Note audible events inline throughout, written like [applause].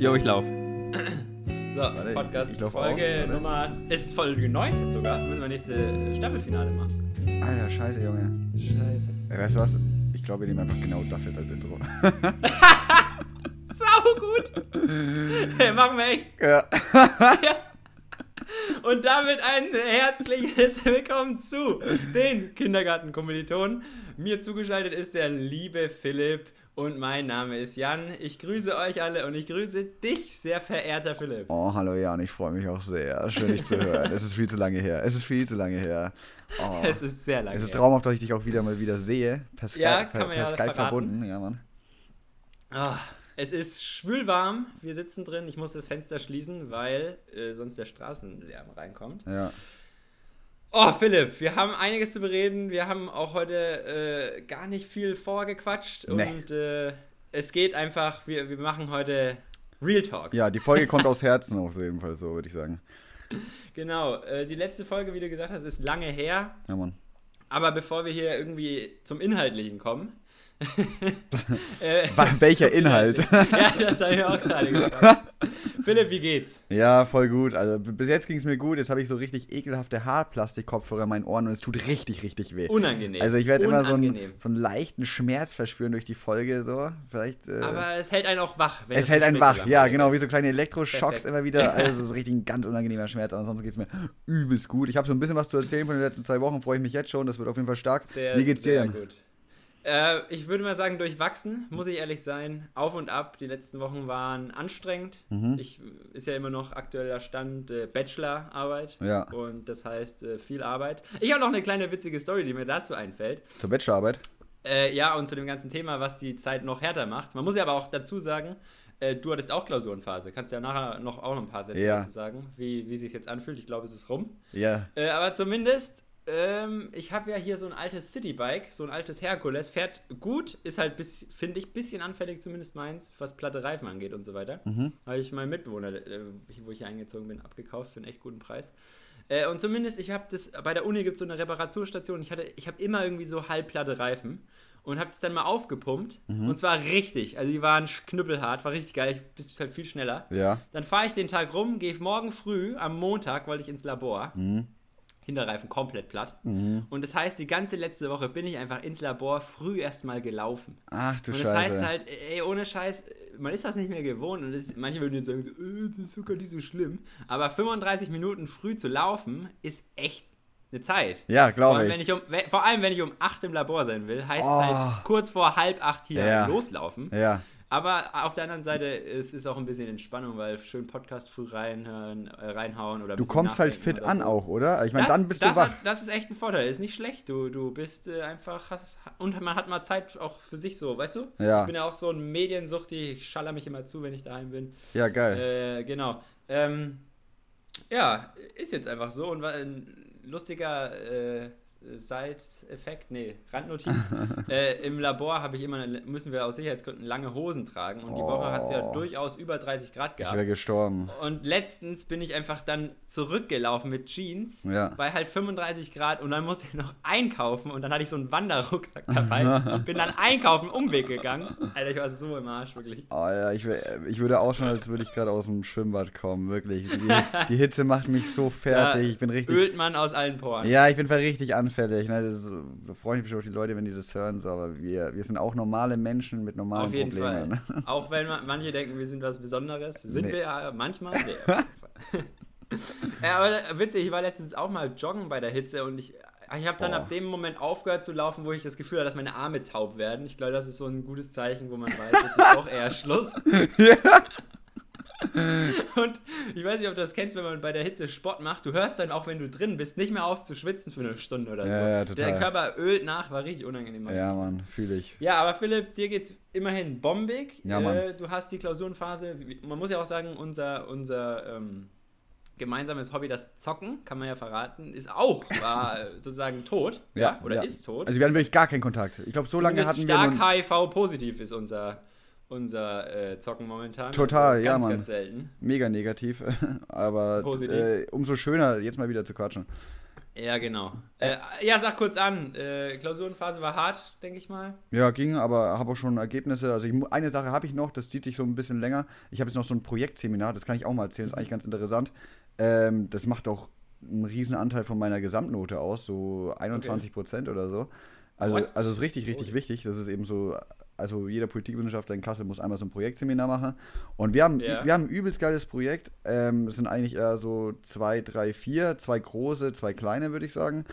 Jo, ich lauf. [clears throat] So, Warte, Podcast ich lauf Folge auch, warte. Nummer. Ist Folge 19 sogar. Müssen wir nächste Staffelfinale machen. Alter, scheiße, Junge. Scheiße. Ey, weißt du was? Ich glaube, wir nehmen einfach genau das jetzt als Intro. [laughs] Sau gut! hey, machen wir echt. ja. Und damit ein herzliches Willkommen zu den Kindergarten-Kommilitonen. Mir zugeschaltet ist der liebe Philipp und mein Name ist Jan. Ich grüße euch alle und ich grüße dich, sehr verehrter Philipp. Oh, hallo Jan, ich freue mich auch sehr. Schön, dich zu hören. Es ist viel zu lange her. Es ist viel zu lange her. Oh. Es ist sehr lange. Es ist her. traumhaft, dass ich dich auch wieder mal wieder sehe. Per Skype, Ja, per, per ja Skype verraten. verbunden. Ja, Mann. Ah, es ist schwülwarm. Wir sitzen drin. Ich muss das Fenster schließen, weil äh, sonst der Straßenlärm reinkommt. Ja. Oh, Philipp, wir haben einiges zu bereden. Wir haben auch heute äh, gar nicht viel vorgequatscht. Nee. Und äh, es geht einfach, wir, wir machen heute Real Talk. ja, die Folge kommt [laughs] aus Herzen auf jeden Fall so, würde ich sagen. Genau. Äh, die letzte Folge, wie du gesagt hast, ist lange her. Ja, Mann. Aber bevor wir hier irgendwie zum Inhaltlichen kommen. [laughs] äh, Welcher [laughs] Inhalt? ja, das habe ich auch gerade gesagt. [laughs] Philipp, wie geht's? Ja, voll gut. Also bis jetzt ging es mir gut. Jetzt habe ich so richtig ekelhafte Haarplastikkopfhörer in meinen Ohren und es tut richtig, richtig weh. Unangenehm. Also ich werde immer so einen, so einen leichten Schmerz verspüren durch die Folge. So, vielleicht. Äh, Aber es hält einen auch wach. es hält einen wach. Ja, genau, wie so kleine Elektroschocks Perfekt. immer wieder. Also es ist richtig ein ganz unangenehmer Schmerz. Aber ansonsten geht es mir übelst gut. Ich habe so ein bisschen was zu erzählen von den letzten zwei Wochen. Freue ich mich jetzt schon. Das wird auf jeden Fall stark. Sehr, wie geht's dir, sehr gut. Äh, ich würde mal sagen, durchwachsen, muss ich ehrlich sein. Auf und ab. Die letzten Wochen waren anstrengend. Mhm. Ich ist ja immer noch aktueller Stand äh, Bachelorarbeit. Ja. Und das heißt äh, viel Arbeit. Ich habe noch eine kleine witzige Story, die mir dazu einfällt. Zur Bachelorarbeit? Äh, ja, und zu dem ganzen Thema, was die Zeit noch härter macht. Man muss ja aber auch dazu sagen, äh, du hattest auch Klausurenphase. Kannst ja nachher noch auch noch ein paar Sätze Ja. dazu sagen, wie, wie sich jetzt anfühlt. Ich glaube, es ist rum. Ja. Äh, aber zumindest, ähm, ich habe ja hier so ein altes Citybike, so ein altes Herkules, fährt gut, ist halt, finde ich, bisschen anfällig, zumindest meins, was platte Reifen angeht und so weiter. Mhm. Habe ich meinem Mitbewohner, äh, wo ich hier eingezogen bin, abgekauft für einen echt guten Preis. Äh, und zumindest, ich habe das, bei der Uni gibt es so eine Reparaturstation, ich, hatte, ich habe immer irgendwie so halbplatte Reifen und habe es dann mal aufgepumpt und zwar richtig, also die waren knüppelhart, war richtig geil, ich bin viel schneller. Ja. Dann fahre ich den Tag rum, gehe morgen früh, am Montag, wollte ich ins Labor. Mhm. Hinterreifen komplett platt. Und das heißt, die ganze letzte Woche bin ich einfach ins Labor früh erstmal gelaufen. Ach du und das Scheiße. heißt halt, ey, ohne Scheiß, man ist das nicht mehr gewohnt und das, manche würden jetzt sagen, so, äh, das ist sogar nicht so schlimm. Aber 35 Minuten früh zu laufen ist echt eine Zeit. ja, glaube ich. wenn ich um, vor allem, wenn ich um 8 im Labor sein will, heißt Oh. es halt kurz vor halb 8 hier Ja. loslaufen. Ja. Aber auf der anderen Seite es ist auch ein bisschen Entspannung, weil schön Podcast früh reinhören, äh, reinhauen oder Du kommst halt fit an so. auch, oder? Ich meine, dann bist du wach. Hat, das ist echt ein Vorteil, ist nicht schlecht. Du, du bist äh, einfach, hast, und man hat mal Zeit auch für sich so, weißt du? Ja. Ich bin ja auch so ein Mediensuchti, ich schaller mich immer zu, wenn ich daheim bin. Ja, geil. Äh, genau. Ähm, ja, ist jetzt einfach so und war ein lustiger äh, Side-Effekt, nee, Randnotiz. [laughs] äh, Im Labor habe ich immer, eine, müssen wir aus Sicherheitsgründen lange Hosen tragen und die Woche hat es ja Oh. durchaus über 30 Grad ich gehabt. wäre gestorben. Und letztens bin ich einfach dann zurückgelaufen mit Jeans Ja. bei halt 35 Grad und dann musste ich noch einkaufen und dann hatte ich so einen Wanderrucksack dabei und bin dann einkaufen Umweg gegangen. Alter, ich war so im Arsch, wirklich. Oh, ja, ich, wär- ich würde ausschauen, als würde ich gerade aus dem Schwimmbad kommen, wirklich. Die, die Hitze macht mich so fertig. ich bin richtig. Ölt man aus allen Poren. Ja, ich bin richtig anfällig. Ne? Das da freue ich mich auf die Leute, wenn die das hören. So, aber wir, wir sind auch normale Menschen mit normalen Auf jeden Problemen. Fall. Auch wenn man, manche denken, wir sind was Besonderes. Sind Nee. wir ja manchmal. Nee, [laughs] ja, aber witzig, ich war letztens auch mal joggen bei der Hitze und ich, ich habe dann Boah. ab dem Moment aufgehört zu laufen, wo ich das Gefühl hatte, dass meine Arme taub werden. Ich glaube, das ist so ein gutes Zeichen, wo man weiß, jetzt ist auch eher Schluss. [laughs] [laughs] Und ich weiß nicht, ob du das kennst, wenn man bei der Hitze Sport macht. Du hörst dann auch, wenn du drin bist, nicht mehr auf zu schwitzen für eine Stunde oder so. Ja, ja, total. Der Körper ölt nach, war richtig unangenehm. Ja, Mann, fühle ich. Ja, aber Philipp, dir geht's immerhin bombig. Ja, Mann. Äh, du hast die Klausurenphase. Man muss ja auch sagen, unser, unser ähm, gemeinsames Hobby, das Zocken, kann man ja verraten, ist auch war, äh, [laughs] sozusagen tot. Ja, oder ja. ist tot. Also wir hatten wirklich gar keinen Kontakt. Ich glaube, so lange hatten wir stark HIV-positiv ist unser, unser äh, Zocken momentan. Total, Also ja, ganz, Mann. Ganz selten. mega negativ. [laughs] Aber äh, umso schöner, jetzt mal wieder zu quatschen. Ja, genau. Äh, ja, sag kurz an. Äh, Klausurenphase war hart, denke ich mal. Ja, ging, aber habe auch schon Ergebnisse. Also ich, eine Sache habe ich noch, das zieht sich so ein bisschen länger. Ich habe jetzt noch so ein Projektseminar, das kann ich auch mal erzählen, das ist eigentlich ganz interessant. Ähm, das macht auch einen riesen Anteil von meiner Gesamtnote aus, so 21 Prozent okay. oder so. Also, What? also ist richtig, richtig oh. wichtig. Das ist eben so, also jeder Politikwissenschaftler in Kassel muss einmal so ein Projektseminar machen. Und wir haben, yeah. wir haben ein übelst geiles Projekt. Ähm, es sind eigentlich eher so zwei, drei, vier, zwei große, zwei kleine, würde ich sagen.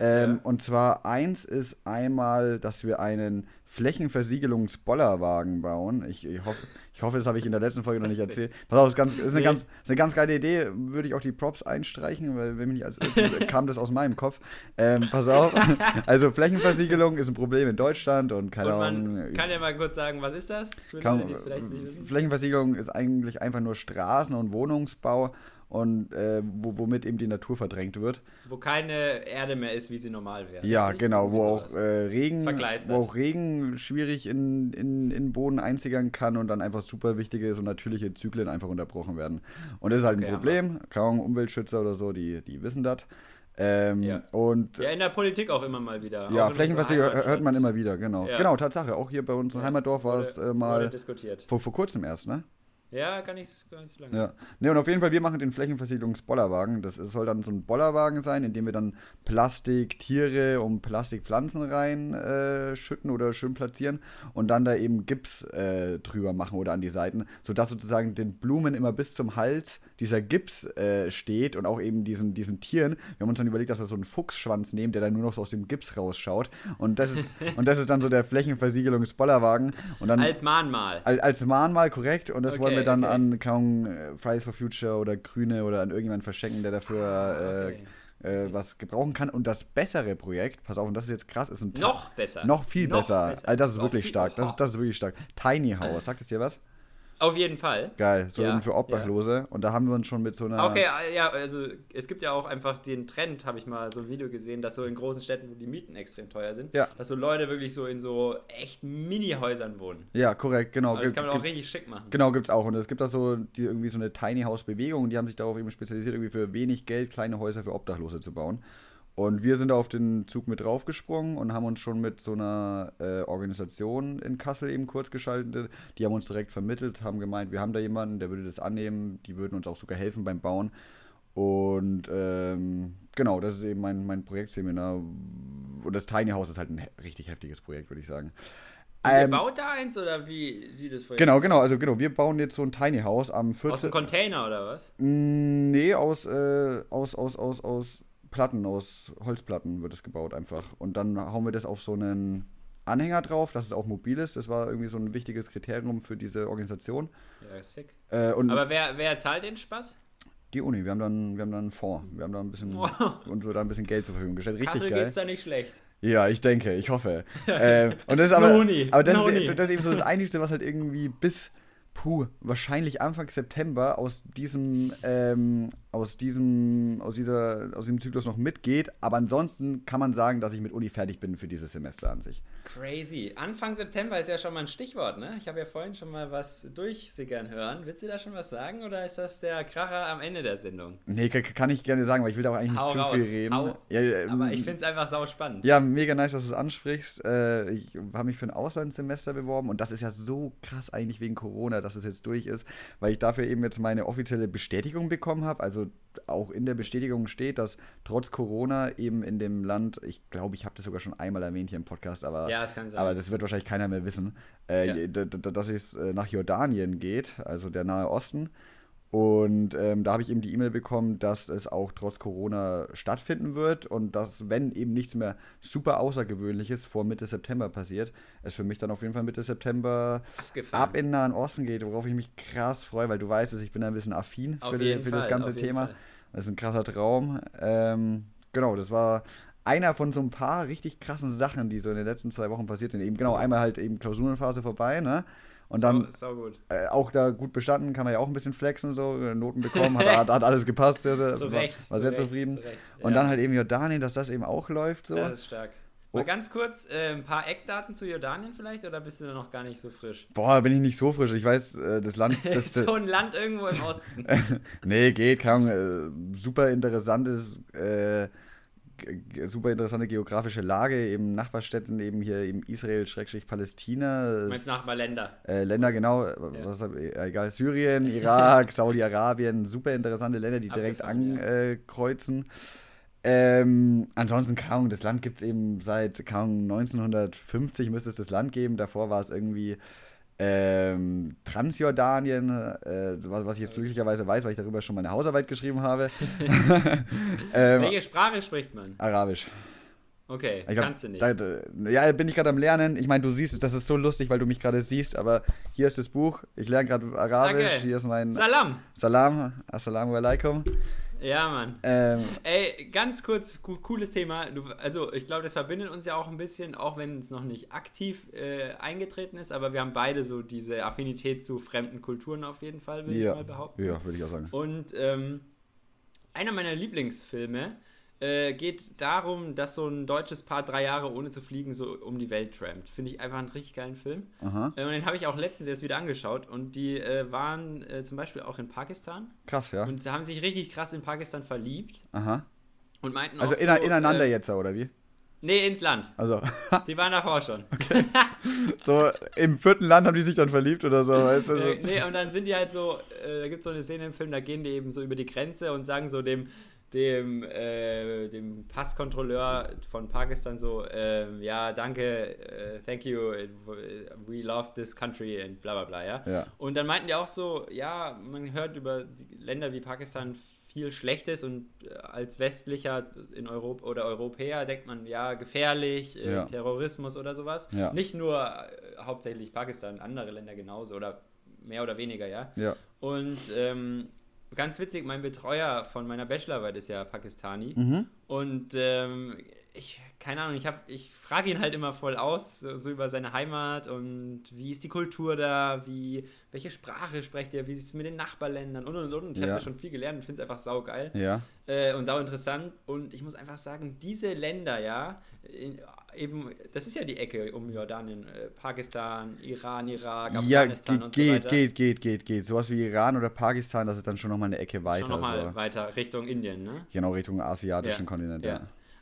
Ähm, ja. Und zwar eins ist einmal, dass wir einen Flächenversiegelungsbollerwagen bauen. Ich, ich, hoffe, ich hoffe, das habe ich in der letzten Folge noch nicht erzählt. Pass auf, ist, ganz, ist, eine, ganz, ist eine ganz geile Idee. Würde ich auch die Props einstreichen, weil wenn mich nicht als, kam das aus meinem Kopf. Ähm, pass auf. [laughs] Also Flächenversiegelung ist ein Problem in Deutschland und keine Ahnung. Man kann ja mal kurz sagen, was ist das? Kann, Flächenversiegelung ist eigentlich einfach nur Straßen- und Wohnungsbau und äh, wo, womit eben die Natur verdrängt wird. Wo keine Erde mehr ist, wie sie normal wäre. Ja, genau, wo auch, äh, Regen, wo auch Regen schwierig in, in, in Boden einzigern kann und dann einfach super wichtige, so natürliche Zyklen einfach unterbrochen werden. Und das ist halt okay, ein Problem. Kaum Umweltschützer oder so, die, die wissen das. Ähm, ja. Und, ja, in der Politik auch immer mal wieder. Ja, Flächenversiegelung hört man immer wieder, genau. Ja. Genau, Tatsache. Auch hier bei uns im Heimatdorf war es äh, mal. Diskutiert. Vor, vor kurzem erst, ne? Ja, gar nicht, gar nicht so lange. Ja. Ne, und auf jeden Fall, wir machen den Flächenversiegelungsbollerwagen. Das soll dann so ein Bollerwagen sein, in dem wir dann Plastik, Tiere und Plastikpflanzen reinschütten äh, oder schön platzieren und dann da eben Gips äh, drüber machen oder an die Seiten, sodass sozusagen den Blumen immer bis zum Hals dieser Gips äh, steht und auch eben diesen, diesen Tieren. Wir haben uns dann überlegt, dass wir so einen Fuchsschwanz nehmen, der dann nur noch so aus dem Gips rausschaut. Und das ist, [laughs] und das ist dann so der Flächenversiegelungsbollerwagen. Und dann, als Mahnmal. Als, als Mahnmal, korrekt. Und das okay. wollen wir wir dann okay. an kaum äh, Fridays for Future oder Grüne oder an irgendjemanden verschenken, der dafür ah, okay. äh, äh, was gebrauchen kann. Und das bessere Projekt, pass auf, und das ist jetzt krass, ist ein noch besser. Noch viel noch besser. besser. Also das ist noch wirklich stark. Das ist, das ist wirklich stark. Tiny House, sagt es dir was? Auf jeden Fall. Geil, so ja, für Obdachlose. Ja. Und da haben wir uns schon mit so einer. Okay, äh, ja, also es gibt ja auch einfach den Trend, habe ich mal so ein Video gesehen, dass so in großen Städten, wo die Mieten extrem teuer sind, ja. dass so Leute wirklich so in so echt Mini-Häusern wohnen. Ja, korrekt, genau. Aber das kann man auch richtig schick machen. Genau, gibt es auch. Und es gibt da so die, irgendwie so eine Tiny House-Bewegung, die haben sich darauf eben spezialisiert, irgendwie für wenig Geld kleine Häuser für Obdachlose zu bauen. Und wir sind auf den Zug mit draufgesprungen und haben uns schon mit so einer äh, Organisation in Kassel eben kurz geschaltet. Die haben uns direkt vermittelt, haben gemeint, wir haben da jemanden, der würde das annehmen, die würden uns auch sogar helfen beim Bauen. Und ähm, genau, das ist eben mein, mein Projektseminar. Und das Tiny House ist halt ein richtig heftiges Projekt, würde ich sagen. Ähm, baut da eins oder wie sieht das vor Genau, genau, also genau, wir bauen jetzt so ein Tiny House am 14. Aus einem Container oder was? Nee, aus, äh, aus, aus, aus, aus Platten, aus Holzplatten wird es gebaut einfach. Und dann hauen wir das auf so einen Anhänger drauf, dass es auch mobil ist. Das war irgendwie so ein wichtiges Kriterium für diese Organisation. Ja, sick. Äh, Aber wer, wer zahlt den Spaß? Die Uni, wir haben dann, wir haben dann einen Fonds. Wir haben da ein bisschen oh. [laughs] und so da ein bisschen Geld zur Verfügung gestellt. Richtig Kassel geil. geht's da nicht schlecht. Ja, ich denke, ich hoffe. äh, und das ist [laughs] aber, aber das, ist, das ist eben so das Einzige, was halt irgendwie bis puh, wahrscheinlich Anfang September aus diesem, ähm, aus diesem, aus dieser, aus diesem Zyklus noch mitgeht. Aber ansonsten kann man sagen, dass ich mit Uni fertig bin für dieses Semester an sich. Crazy. Anfang September ist ja schon mal ein Stichwort, ne? Ich habe ja vorhin schon mal was durchsickern hören. Willst du da schon was sagen oder ist das der Kracher am Ende der Sendung? Nee, kann ich gerne sagen, weil ich will da auch eigentlich Hau nicht raus. zu viel reden. Hau. Ja, ähm, Aber ich finde es einfach sau spannend. Ja, mega nice, dass du es ansprichst. Äh, ich habe mich für ein Auslandssemester beworben und das ist ja so krass eigentlich wegen Corona, dass es jetzt durch ist, weil ich dafür eben jetzt meine offizielle Bestätigung bekommen habe. Also auch in der Bestätigung steht, dass trotz Corona eben in dem Land, ich glaube, ich habe das sogar schon einmal erwähnt hier im Podcast, aber, ja, das, aber das wird wahrscheinlich keiner mehr wissen, äh, ja. dass es äh, nach Jordanien geht, also der Nahe Osten. Und ähm, da habe ich eben die E-Mail bekommen, dass es auch trotz Corona stattfinden wird und dass, wenn eben nichts mehr super Außergewöhnliches vor Mitte September passiert, es für mich dann auf jeden Fall Mitte September Abgefahren. ab in den Nahen Osten geht, worauf ich mich krass freue, weil du weißt, dass ich bin ein bisschen affin für, die, für das ganze Thema. Fall. Das ist ein krasser Traum. Ähm, genau, das war einer von so ein paar richtig krassen Sachen, die so in den letzten zwei Wochen passiert sind. Eben genau einmal halt eben Klausurenphase vorbei, ne? Und dann sau, sau äh, auch da gut bestanden, kann man ja auch ein bisschen flexen, so Noten bekommen, hat, hat, hat alles gepasst, sehr, sehr, [laughs] war, war sehr zufrieden. Ja. Und dann halt eben Jordanien, dass das eben auch läuft. So. Das ist stark. Mal oh. ganz kurz, äh, ein paar Eckdaten zu Jordanien vielleicht oder bist du da noch gar nicht so frisch? Boah, bin ich nicht so frisch. Ich weiß, äh, das Land. [laughs] Das, so ein Land irgendwo im Osten. [laughs] nee, geht, kaum. Äh, super interessantes äh, super interessante geografische Lage, eben Nachbarstädten, eben hier eben Israel, Schrägstrich Palästina. Meinst Nachbarländer? Äh, Länder, genau, ja. was, äh, egal, Syrien, Irak, [laughs] Saudi-Arabien, super interessante Länder, die direkt ankreuzen. Ähm, ansonsten, kaum, das Land gibt es eben seit kaum 1950 müsste es das Land geben. Davor war es irgendwie ähm, Transjordanien, äh, was, was, ich jetzt glücklicherweise weiß, weil ich darüber schon meine Hausarbeit geschrieben habe. [laughs] [laughs] ähm, Welche Sprache spricht man? Arabisch. Okay, glaub, kannst du nicht. Da, da, ja, bin ich gerade am Lernen. Ich meine, du siehst es, das ist so lustig, weil du mich gerade siehst, aber hier ist das Buch. Ich lerne gerade Arabisch. Danke. Hier ist mein. Salam. Salam. Assalamu alaikum. Ja, Mann. Ähm, Ey, ganz kurz, cooles Thema. Du, also, ich glaube, das verbindet uns ja auch ein bisschen, auch wenn es noch nicht aktiv äh, eingetreten ist, aber wir haben beide so diese Affinität zu fremden Kulturen auf jeden Fall, würde ja. ich mal behaupten. Ja, würde ich auch sagen. Und ähm, einer meiner Lieblingsfilme äh, geht darum, dass so ein deutsches Paar drei Jahre ohne zu fliegen so um die Welt trampt. Finde ich einfach einen richtig geilen Film. Äh, und den habe ich auch letztens erst wieder angeschaut. Und die äh, waren äh, zum Beispiel auch in Pakistan. Krass, ja. Und sie haben sich richtig krass in Pakistan verliebt. Aha. Und meinten also auch so, ineinander äh, jetzt, oder wie? Nee, ins Land. Also. [laughs] Die waren davor schon. Okay. [laughs] So, im vierten Land haben die sich dann verliebt oder so, weißt du? So. Äh, nee, und dann sind die halt so, da gibt es so eine Szene im Film, da gehen die eben so über die Grenze und sagen so dem, dem, äh, dem Passkontrolleur von Pakistan so, äh, ja, danke, uh, thank you, we love this country und bla bla bla, ja? ja. Und dann meinten die auch so, ja, man hört über Länder wie Pakistan viel Schlechtes und äh, als Westlicher in Europa oder Europäer denkt man, ja, gefährlich, äh, ja. Terrorismus oder sowas. Ja. Nicht nur äh, hauptsächlich Pakistan, andere Länder genauso oder mehr oder weniger, ja. ja. Und ähm, ganz witzig, mein Betreuer von meiner Bachelorarbeit ist ja Pakistani. Mhm. Und ähm, ich, keine Ahnung, ich, ich frage ihn halt immer voll aus, so, über seine Heimat und wie ist die Kultur da, wie, welche Sprache spricht er, wie ist es mit den Nachbarländern und und und. und. Ich ja. habe schon viel gelernt und finde es einfach saugeil ja. äh, und sau interessant. Und ich muss einfach sagen, diese Länder, ja, in, eben, das ist ja die Ecke um Jordanien, äh, Pakistan, Iran, Irak, Afghanistan ja, und so weiter. geht, geht, geht, geht. Sowas wie Iran oder Pakistan, das ist dann schon nochmal eine Ecke weiter. Schon nochmal so. weiter, Richtung Indien, ne? Genau, Richtung asiatischen ja, Kontinent, ja.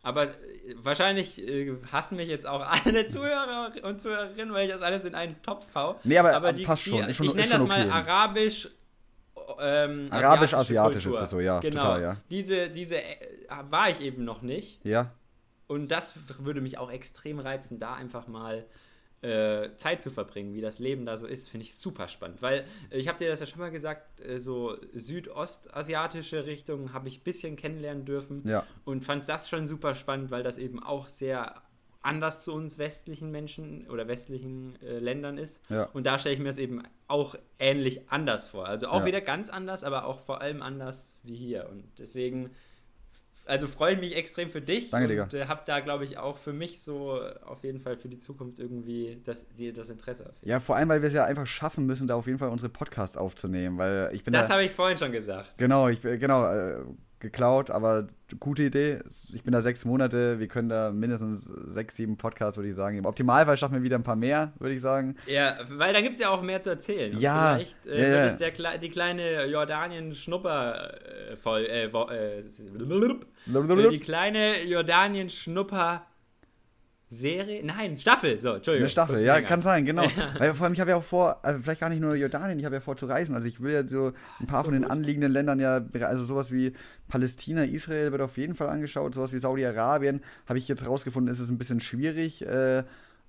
Aber äh, wahrscheinlich äh, hassen mich jetzt auch [laughs] alle Zuhörer und Zuhörerinnen, weil ich das alles in einen Topf hau. Nee, aber, aber die, passt schon. Die, schon ich nenne das okay. mal arabisch. Ähm, Arabisch-asiatisch ist es so, ja, genau. total, ja. Diese, diese äh, war ich eben noch nicht. Ja. Und das würde mich auch extrem reizen, da einfach mal äh, Zeit zu verbringen, wie das Leben da so ist, finde ich super spannend. Weil äh, ich habe dir das ja schon mal gesagt, äh, so südostasiatische Richtung habe ich ein bisschen kennenlernen dürfen ja. und fand das schon super spannend, weil das eben auch sehr anders zu uns westlichen Menschen oder westlichen äh, Ländern ist. Ja. Und da stelle ich mir es eben auch ähnlich anders vor. Also auch ja. wieder ganz anders, aber auch vor allem anders wie hier. Und deswegen also freue ich mich extrem für dich Danke, und äh, habe da, glaube ich, auch für mich so auf jeden Fall für die Zukunft irgendwie das, die, das Interesse. Ja, vor allem, weil wir es ja einfach schaffen müssen, da auf jeden Fall unsere Podcasts aufzunehmen, weil ich bin Das habe ich vorhin schon gesagt. Genau, ich genau, äh, geklaut, aber gute Idee. Ich bin da sechs Monate, wir können da mindestens sechs, sieben Podcasts, würde ich sagen. Im Optimalfall schaffen wir wieder ein paar mehr, würde ich sagen. Ja, weil dann gibt es ja auch mehr zu erzählen. Und ja. Vielleicht äh, ja, ja. ist der, die kleine Jordanien-Schnupper äh, voll. Äh, äh, die kleine Jordanien-Schnupper. Serie? Nein, Staffel. So, Entschuldigung. Eine Staffel, ja, kann sein, genau. [laughs] Weil vor allem, ich habe ja auch vor, also vielleicht gar nicht nur Jordanien, ich habe ja vor zu reisen. Also ich will ja so ein paar so von den gut. anliegenden Ländern ja, also sowas wie Palästina, Israel wird auf jeden Fall angeschaut, sowas wie Saudi-Arabien habe ich jetzt rausgefunden, ist es ein bisschen schwierig. Äh,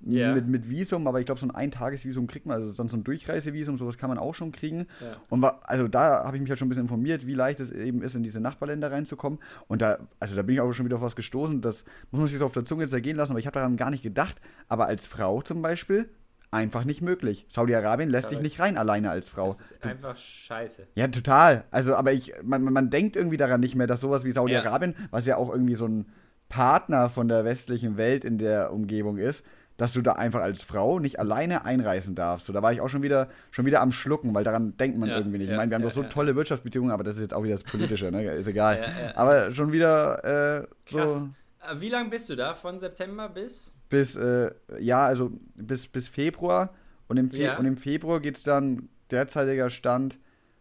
yeah. mit, mit Visum, aber ich glaube, so ein Eintagesvisum kriegt man, also dann so ein Durchreisevisum, sowas kann man auch schon kriegen. Ja. Und war, also da habe ich mich halt schon ein bisschen informiert, wie leicht es eben ist, in diese Nachbarländer reinzukommen. Und da, also da bin ich auch schon wieder auf was gestoßen, das muss man sich so auf der Zunge zergehen lassen, aber ich habe daran gar nicht gedacht. Aber als Frau zum Beispiel, einfach nicht möglich. Saudi-Arabien lässt sich nicht rein alleine als Frau. Das ist einfach scheiße. Ja, total. Also, aber ich, man, man denkt irgendwie daran nicht mehr, dass sowas wie Saudi-Arabien, ja. was ja auch irgendwie so ein Partner von der westlichen Welt in der Umgebung ist, dass du da einfach als Frau nicht alleine einreisen darfst. So, da war ich auch schon wieder, schon wieder am Schlucken, weil daran denkt man ja, irgendwie nicht. Ja, ich meine, wir haben doch so tolle Wirtschaftsbeziehungen, aber das ist jetzt auch wieder das Politische, ne? ist egal. aber schon wieder äh, so. Krass. Äh, wie lange bist du da? Von September bis? Bis, äh, ja, also bis, bis Februar. Und im, Fe und im Februar geht es dann derzeitiger Stand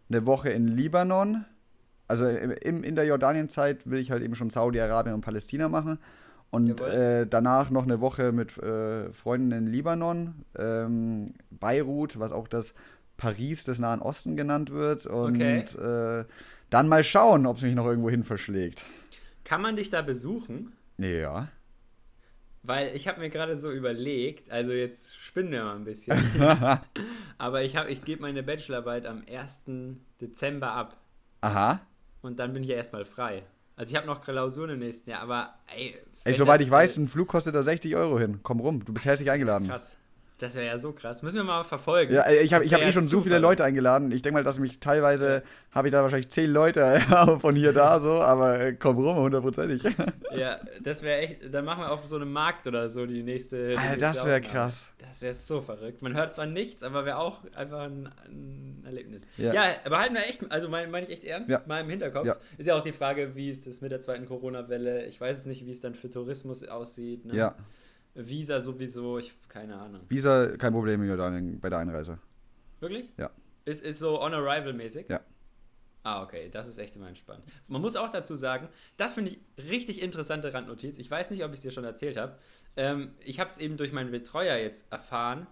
eine Woche in Libanon. Also im, in der Jordanienzeit will ich halt eben schon Saudi-Arabien und Palästina machen. Und äh, danach noch eine Woche mit äh, Freunden in Libanon, ähm, Beirut, was auch das Paris des Nahen Osten genannt wird. Und okay. äh, dann mal schauen, ob es mich noch irgendwo hin verschlägt. Kann man dich da besuchen? Ja. Weil ich habe mir gerade so überlegt, also jetzt spinnen wir mal ein bisschen, [laughs] [laughs] aber ich, ich gebe meine Bachelorarbeit am 1. Dezember ab. Aha. Und dann bin ich ja erstmal frei. Also ich habe noch Klausuren im nächsten Jahr, aber ey. Ey, soweit ich weiß, ein Flug kostet da 60 Euro hin. Komm rum, du bist herzlich eingeladen. Krass. Das wäre ja so krass. Müssen wir mal verfolgen. Ja, ich habe hab eh schon so viele Leute eingeladen. Ich denke mal, dass mich teilweise, habe ich da wahrscheinlich zehn Leute [laughs] von hier da so, aber äh, komm rum, hundertprozentig. [laughs] Ja, das wäre echt, dann machen wir auf so einem Markt oder so die nächste. Die Alter, das wäre krass. Das wäre so verrückt. Man hört zwar nichts, aber wäre auch einfach ein, ein Erlebnis. Ja. ja, aber halten wir echt, also meine mein ich echt ernst, ja. mal im Hinterkopf. Ja. Ist ja auch die Frage, wie ist das mit der zweiten Corona-Welle? Ich weiß es nicht, wie es dann für Tourismus aussieht. Ne? Ja. Visa sowieso, ich keine Ahnung. Visa kein Problem in Jordanien bei der Einreise. Wirklich? Ja. Ist, ist so on arrival mäßig? Ja. Ah, okay, das ist echt immer entspannt. Man muss auch dazu sagen, das finde ich richtig interessante Randnotiz. Ich weiß nicht, ob ich es dir schon erzählt habe. Ähm, ich habe es eben durch meinen Betreuer jetzt erfahren,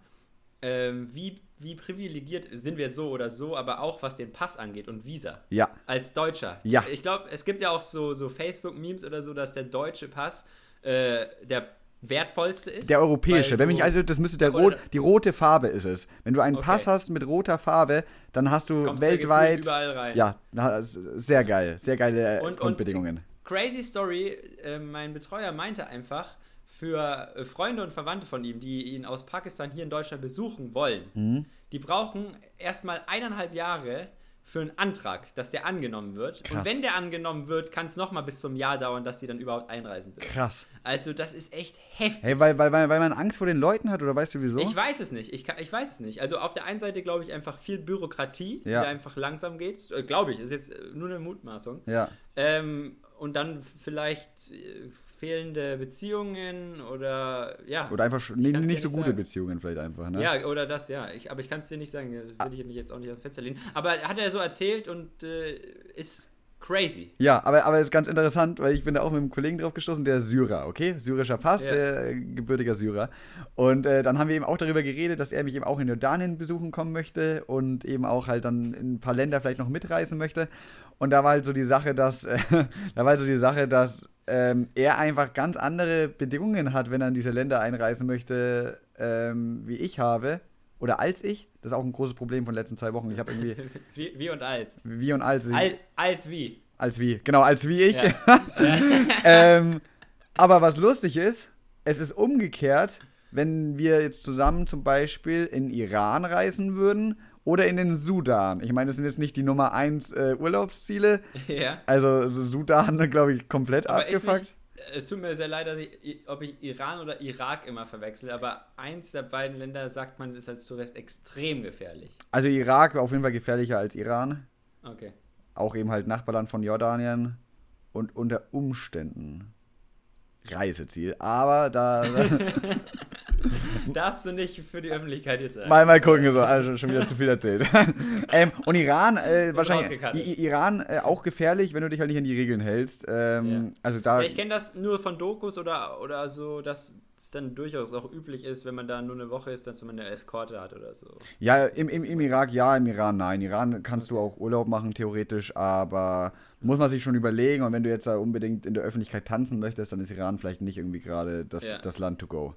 ähm, wie, wie privilegiert sind wir so oder so, aber auch was den Pass angeht und Visa. Ja. Als Deutscher. Ja. Ich glaube, es gibt ja auch so, so Facebook-Memes oder so, dass der deutsche Pass äh, der wertvollste ist? Der europäische. Wenn mich also, das müsste der rot, die rote Farbe ist es. Wenn du einen okay. Pass hast mit roter Farbe, dann hast du Kommst weltweit. überall rein. Ja, sehr geil, sehr geile und, Grundbedingungen. Und crazy Story. Äh, mein Betreuer meinte einfach, für äh, Freunde und Verwandte von ihm, die ihn aus Pakistan hier in Deutschland besuchen wollen, mhm. die brauchen erstmal eineinhalb Jahre, für einen Antrag, dass der angenommen wird. Krass. Und wenn der angenommen wird, kann es nochmal bis zum Jahr dauern, dass die dann überhaupt einreisen dürfen. Krass. Also das ist echt heftig. Hey, weil, weil, weil, weil man Angst vor den Leuten hat oder weißt du wieso? Ich weiß es nicht. Ich, kann, ich weiß es nicht. Also auf der einen Seite glaube ich einfach viel Bürokratie, ja. die einfach langsam geht. Äh, glaube ich, ist jetzt äh, nur eine Mutmaßung. Ja. Ähm, und dann vielleicht äh, fehlende Beziehungen oder ja. Oder einfach nicht, nicht so gute sagen. Beziehungen vielleicht einfach, ne? Ja, oder das, ja. Ich, aber ich kann es dir nicht sagen, das will ich mich jetzt auch nicht aufs Fenster lehnen. Aber hat er so erzählt und äh, ist crazy. Ja, aber, aber ist ganz interessant, weil ich bin da auch mit einem Kollegen drauf gestoßen, der ist Syrer, okay? Syrischer Pass, ja. äh, gebürtiger Syrer. Und äh, dann haben wir eben auch darüber geredet, dass er mich eben auch in Jordanien besuchen kommen möchte und eben auch halt dann in ein paar Länder vielleicht noch mitreisen möchte. Und da war halt so die Sache, dass, äh, [laughs] da war halt so die Sache, dass ähm, er einfach ganz andere Bedingungen hat, wenn er in diese Länder einreisen möchte, ähm, wie ich habe. Oder als ich. Das ist auch ein großes Problem von den letzten zwei Wochen. Ich habe irgendwie. [laughs] wie, wie, und als. Wie und als. Al, als wie. Als wie. Genau, als wie ich. Ja. [laughs] ähm, aber was lustig ist, es ist umgekehrt, wenn wir jetzt zusammen zum Beispiel in Iran reisen würden oder in den Sudan. Ich meine, das sind jetzt nicht die Nummer 1 äh, Urlaubsziele. [laughs] Ja. Also Sudan, glaube ich, komplett aber abgefuckt. Nicht, es tut mir sehr leid, dass ich, ob ich Iran oder Irak immer verwechsel, aber eins der beiden Länder sagt man, ist als Tourist extrem gefährlich. Also Irak auf jeden Fall gefährlicher als Iran. Okay. Auch eben halt Nachbarland von Jordanien und unter Umständen Reiseziel. Aber da. [laughs] [laughs] [laughs] Darfst du nicht für die Öffentlichkeit jetzt sagen. Mal, mal gucken, so, also schon wieder zu viel erzählt. [laughs] ähm, und Iran, äh, wahrscheinlich. Iran äh, auch gefährlich, wenn du dich halt nicht an die Regeln hältst. Ähm, ja. Also da. Ich kenne das nur von Dokus oder, oder so, dass es dann durchaus auch üblich ist, wenn man da nur eine Woche ist, dass man eine Eskorte hat oder so. Ja, im, im, im Irak ja, im Iran nein. Iran kannst du auch Urlaub machen, theoretisch, aber muss man sich schon überlegen. Und wenn du jetzt da unbedingt in der Öffentlichkeit tanzen möchtest, dann ist Iran vielleicht nicht irgendwie gerade das, ja. das Land to go.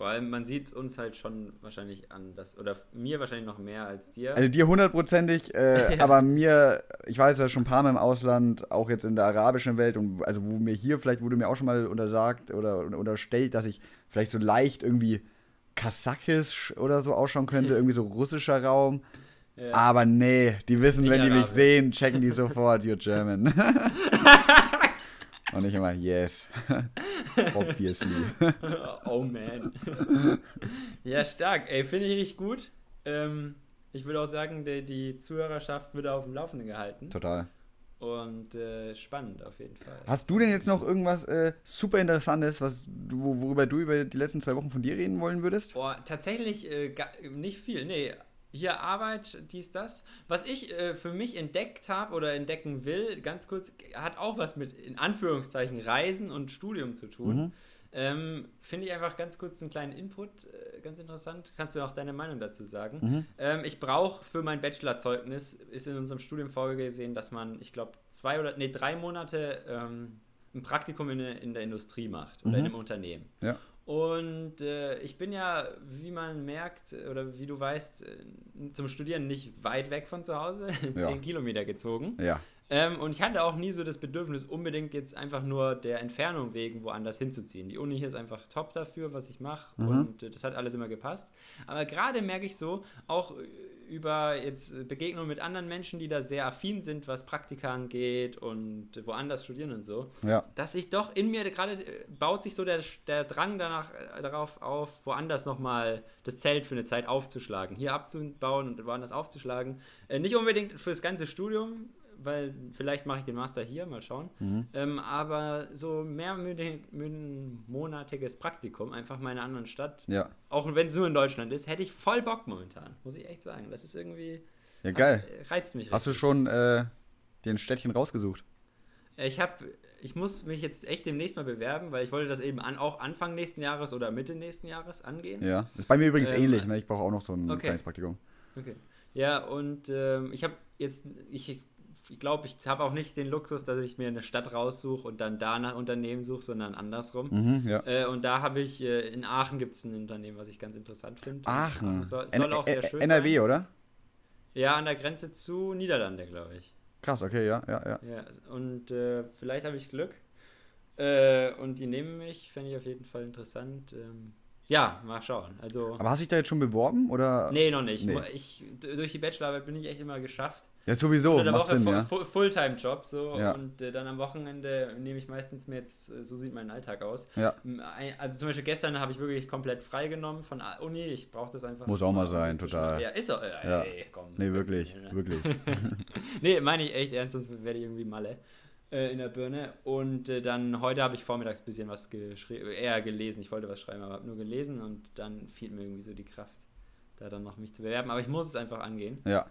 Vor allem, man sieht uns halt schon wahrscheinlich an, dass, oder mir wahrscheinlich noch mehr als dir. Also dir hundertprozentig, äh, ja. [laughs] aber mir, ich weiß ja schon ein paar Mal im Ausland, auch jetzt in der arabischen Welt, und also wo mir hier, vielleicht wurde mir auch schon mal untersagt oder unterstellt, dass ich vielleicht so leicht irgendwie kasachisch oder so ausschauen könnte, [laughs] irgendwie so russischer Raum. Ja. Aber nee, die wissen, wenn die mich sehen, checken die sofort, you're German. [laughs] Und ich immer, yes. [laughs] Obviously. [laughs] oh man. ja, stark. Ey, finde ich richtig gut. Ähm, ich würde auch sagen, die, die Zuhörerschaft wird auf dem Laufenden gehalten. Total. Und äh, spannend auf jeden Fall. Hast du denn jetzt noch irgendwas äh, super Interessantes, was worüber du über die letzten zwei Wochen von dir reden wollen würdest? Boah, tatsächlich äh, gar, nicht viel. Nee, hier Arbeit, dies, das. Was ich äh, für mich entdeckt habe oder entdecken will, ganz kurz, hat auch was mit, in Anführungszeichen, Reisen und Studium zu tun. Mhm. Ähm, Finde ich einfach ganz kurz einen kleinen Input, äh, ganz interessant. Kannst du auch deine Meinung dazu sagen? Mhm. Ähm, ich brauche für mein Bachelorzeugnis, ist in unserem Studium vorgesehen, dass man, ich glaube, zwei oder, nee, drei Monate ähm, ein Praktikum in, in, der Industrie macht oder mhm. in einem Unternehmen. Ja. Und äh, ich bin ja, wie man merkt oder wie du weißt, äh, zum Studieren nicht weit weg von zu Hause, [laughs] ja. zehn Kilometer gezogen. Ja. Ähm, und ich hatte auch nie so das Bedürfnis, unbedingt jetzt einfach nur der Entfernung wegen woanders hinzuziehen. Die Uni hier ist einfach top dafür, was ich mache. Mhm. Und äh, das hat alles immer gepasst. Aber gerade merke ich so, auch äh, über jetzt Begegnungen mit anderen Menschen, die da sehr affin sind, was Praktika angeht und woanders studieren und so, ja. dass ich doch in mir gerade äh, baut sich so der, der Drang danach äh, darauf auf, woanders nochmal das Zelt für eine Zeit aufzuschlagen, hier abzubauen und woanders aufzuschlagen. Äh, nicht unbedingt fürs ganze Studium, weil vielleicht mache ich den Master hier, mal schauen. Mhm. Ähm, aber so mehrmonatiges Praktikum, einfach mal in einer anderen Stadt, ja. auch wenn es nur in Deutschland ist, hätte ich voll Bock momentan, muss ich echt sagen. Das ist irgendwie. Ja, geil. Reizt mich. Hast richtig. du schon äh, den Städtchen rausgesucht? Ich habe. Ich muss mich jetzt echt demnächst mal bewerben, weil ich wollte das eben an, auch Anfang nächsten Jahres oder Mitte nächsten Jahres angehen. Ja, ist bei mir übrigens ähm, ähnlich. Ne? Ich brauche auch noch so ein okay. kleines Praktikum. Okay. Ja, und ähm, ich habe jetzt, ich ich glaube, ich habe auch nicht den Luxus, dass ich mir eine Stadt raussuche und dann da nach Unternehmen suche, sondern andersrum. Mhm, ja. äh, und da habe ich, äh, in Aachen gibt es ein Unternehmen, was ich ganz interessant finde. Aachen? Soll, soll auch sehr schön NRW, sein. oder? Ja, an der Grenze zu Niederlande, glaube ich. Krass, okay, ja, ja, ja. ja und äh, vielleicht habe ich Glück. Äh, und die nehmen mich, fände ich auf jeden Fall interessant. Ähm, ja, mal schauen. Also, Aber hast du dich da jetzt schon beworben? Oder? Nee, noch nicht. Nee. Ich, durch die Bachelorarbeit bin ich echt immer geschafft. Ja, sowieso. Unter der Woche Sinn, ja. Fulltime-Job so ja. und äh, dann am Wochenende nehme ich meistens mir jetzt, äh, so sieht mein Alltag aus. Ja. Also zum Beispiel gestern habe ich wirklich komplett freigenommen von Uni. Ich brauche das einfach. Muss auch mal sein, total. Ja, ist auch. Äh, ja. Ey, komm. Nee, wirklich, ne? wirklich. [laughs] nee, meine ich echt ernst, sonst werde ich irgendwie Malle äh, in der Birne. Und äh, dann heute habe ich vormittags ein bisschen was geschrieben, eher gelesen. Ich wollte was schreiben, aber habe nur gelesen und dann fiel mir irgendwie so die Kraft, da dann noch mich zu bewerben. Aber ich muss es einfach angehen. Ja.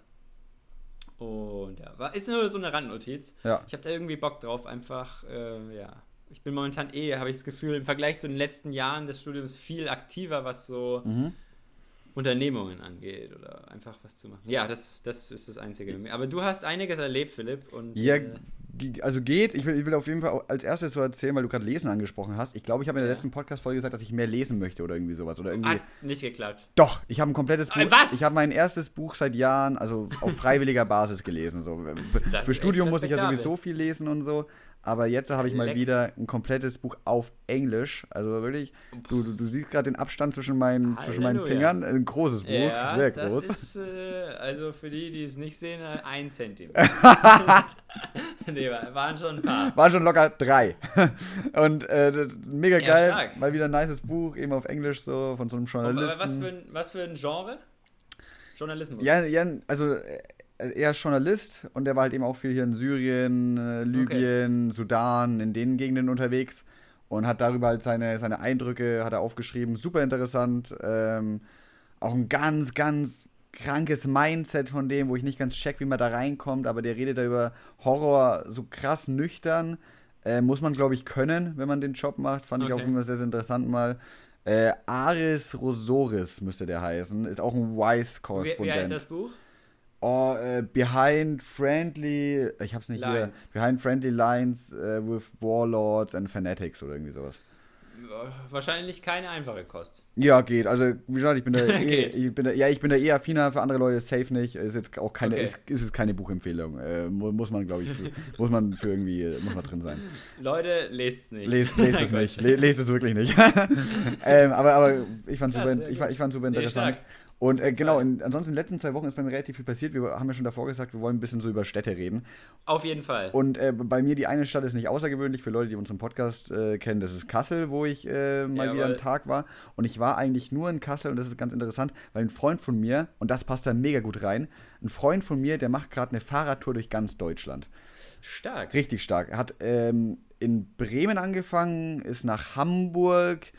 Und ja, war, ist nur so eine Randnotiz. Ja. Ich habe da irgendwie Bock drauf, einfach, äh, ja. Ich bin momentan eh, habe ich das Gefühl, im Vergleich zu den letzten Jahren des Studiums viel aktiver, was so mhm. Unternehmungen angeht oder einfach was zu machen. Ja, das, das ist das Einzige. Aber du hast einiges erlebt, Philipp. Und, ja, äh, also geht. Ich will, ich will auf jeden Fall als erstes so erzählen, weil du gerade Lesen angesprochen hast. Ich glaube, ich habe in der ja. letzten Podcast-Folge gesagt, dass ich mehr lesen möchte oder irgendwie sowas. Oder irgendwie. Hat nicht geklappt. Doch, ich habe ein komplettes Buch. Was? Ich habe mein erstes Buch seit Jahren, also auf [laughs] freiwilliger Basis gelesen. So. Für Studium muss ich ja sowieso viel lesen und so. Aber jetzt habe ich mal wieder ein komplettes Buch auf Englisch. Also wirklich, du, du, du siehst gerade den Abstand zwischen meinen, zwischen meinen Fingern. Ein großes Buch, ja, sehr groß. Das ist, äh, also für die, die es nicht sehen, äh, ein Zentimeter. [laughs] nee, waren schon ein paar. Waren schon locker drei. [laughs] Und äh, mega ja, geil, stark. mal wieder ein nices Buch, eben auf Englisch so, von so einem Journalisten. Aber was für ein, was für ein Genre? Journalismus. Ja, ja also äh, er ist Journalist und der war halt eben auch viel hier in Syrien, äh, Libyen, okay. Sudan, in den Gegenden unterwegs und hat darüber halt seine, seine Eindrücke hat er aufgeschrieben. Super interessant. Ähm, auch ein ganz, ganz krankes Mindset von dem, wo ich nicht ganz check, wie man da reinkommt, aber der redet da über Horror so krass nüchtern. Äh, muss man, glaube ich, können, wenn man den Job macht. Fand okay. ich auch immer sehr, sehr interessant mal. Äh, Aris Rosoris müsste der heißen. Ist auch ein Wise-Korrespondent. Wie, wie heißt das Buch? Oh, uh, Behind Friendly, ich hab's nicht Lines. hier. Behind Friendly Lines uh, with Warlords and Fanatics oder irgendwie sowas. Wahrscheinlich keine einfache Kost. Ja, geht. Also, wie gesagt, ich bin da, [laughs] eh, ich bin da, ja, ich bin da eher affiner, für andere Leute safe nicht. Ist jetzt auch keine, okay. ist, ist es keine Buchempfehlung. Äh, muss man, glaube ich, für, muss man für irgendwie, muss man drin sein. Leute, lest es nicht. Lest, lest es [laughs] nicht. lest es wirklich nicht. [laughs] ähm, aber, aber ich fand super, ich, ich super interessant. Nee, und äh, genau, in, ansonsten in den letzten zwei Wochen ist bei mir relativ viel passiert. Wir haben ja schon davor gesagt, wir wollen ein bisschen so über Städte reden. Auf jeden Fall. Und äh, bei mir die eine Stadt ist nicht außergewöhnlich für Leute, die unseren Podcast äh, kennen. Das ist Kassel, wo ich äh, mal Jawohl. wieder einen Tag war. Und ich war eigentlich nur in Kassel und das ist ganz interessant, weil ein Freund von mir, und das passt da mega gut rein, ein Freund von mir, der macht gerade eine Fahrradtour durch ganz Deutschland. Stark. Richtig stark. Er hat ähm, in Bremen angefangen, ist nach Hamburg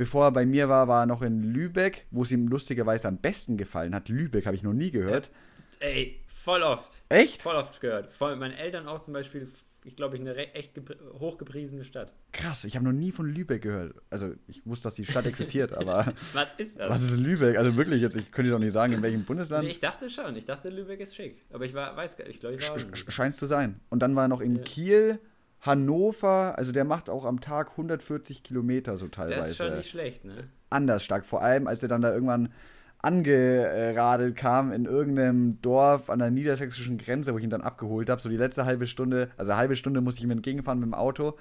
bevor er bei mir war, war er noch in Lübeck, wo es ihm lustigerweise am besten gefallen hat. Lübeck habe ich noch nie gehört. Ey, voll oft. Echt? Voll oft gehört. Von meinen Eltern auch zum Beispiel, ich glaube, ich eine echt gepr- hochgepriesene Stadt. Krass, ich habe noch nie von Lübeck gehört. Also ich wusste, dass die Stadt existiert, aber [laughs] Was ist das? was ist Lübeck? Also wirklich jetzt, ich könnte doch nicht sagen, in welchem Bundesland. Nee, ich dachte schon. Ich dachte, Lübeck ist schick. Aber ich war, weiß gar ich glaube, ich war. Sch- sch- Scheint zu sein. Und dann war er noch in Ja. Kiel, Hannover, also der macht auch am Tag 140 Kilometer so teilweise. Das ist schon nicht schlecht, ne? anders stark. Vor allem, als er dann da irgendwann angeradelt kam in irgendeinem Dorf an der niedersächsischen Grenze, wo ich ihn dann abgeholt habe. So die letzte halbe Stunde, also eine halbe Stunde musste ich ihm entgegenfahren mit dem Auto.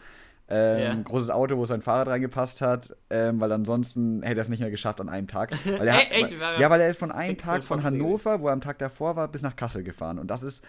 Ähm, Ja. Ein großes Auto, wo sein Fahrrad reingepasst hat, ähm, weil ansonsten hätte er es nicht mehr geschafft an einem Tag. [laughs] Weil er Echt? Ja, weil er ist von einem Tag von? Hannover, wo er am Tag davor war, bis nach Kassel gefahren. Und das ist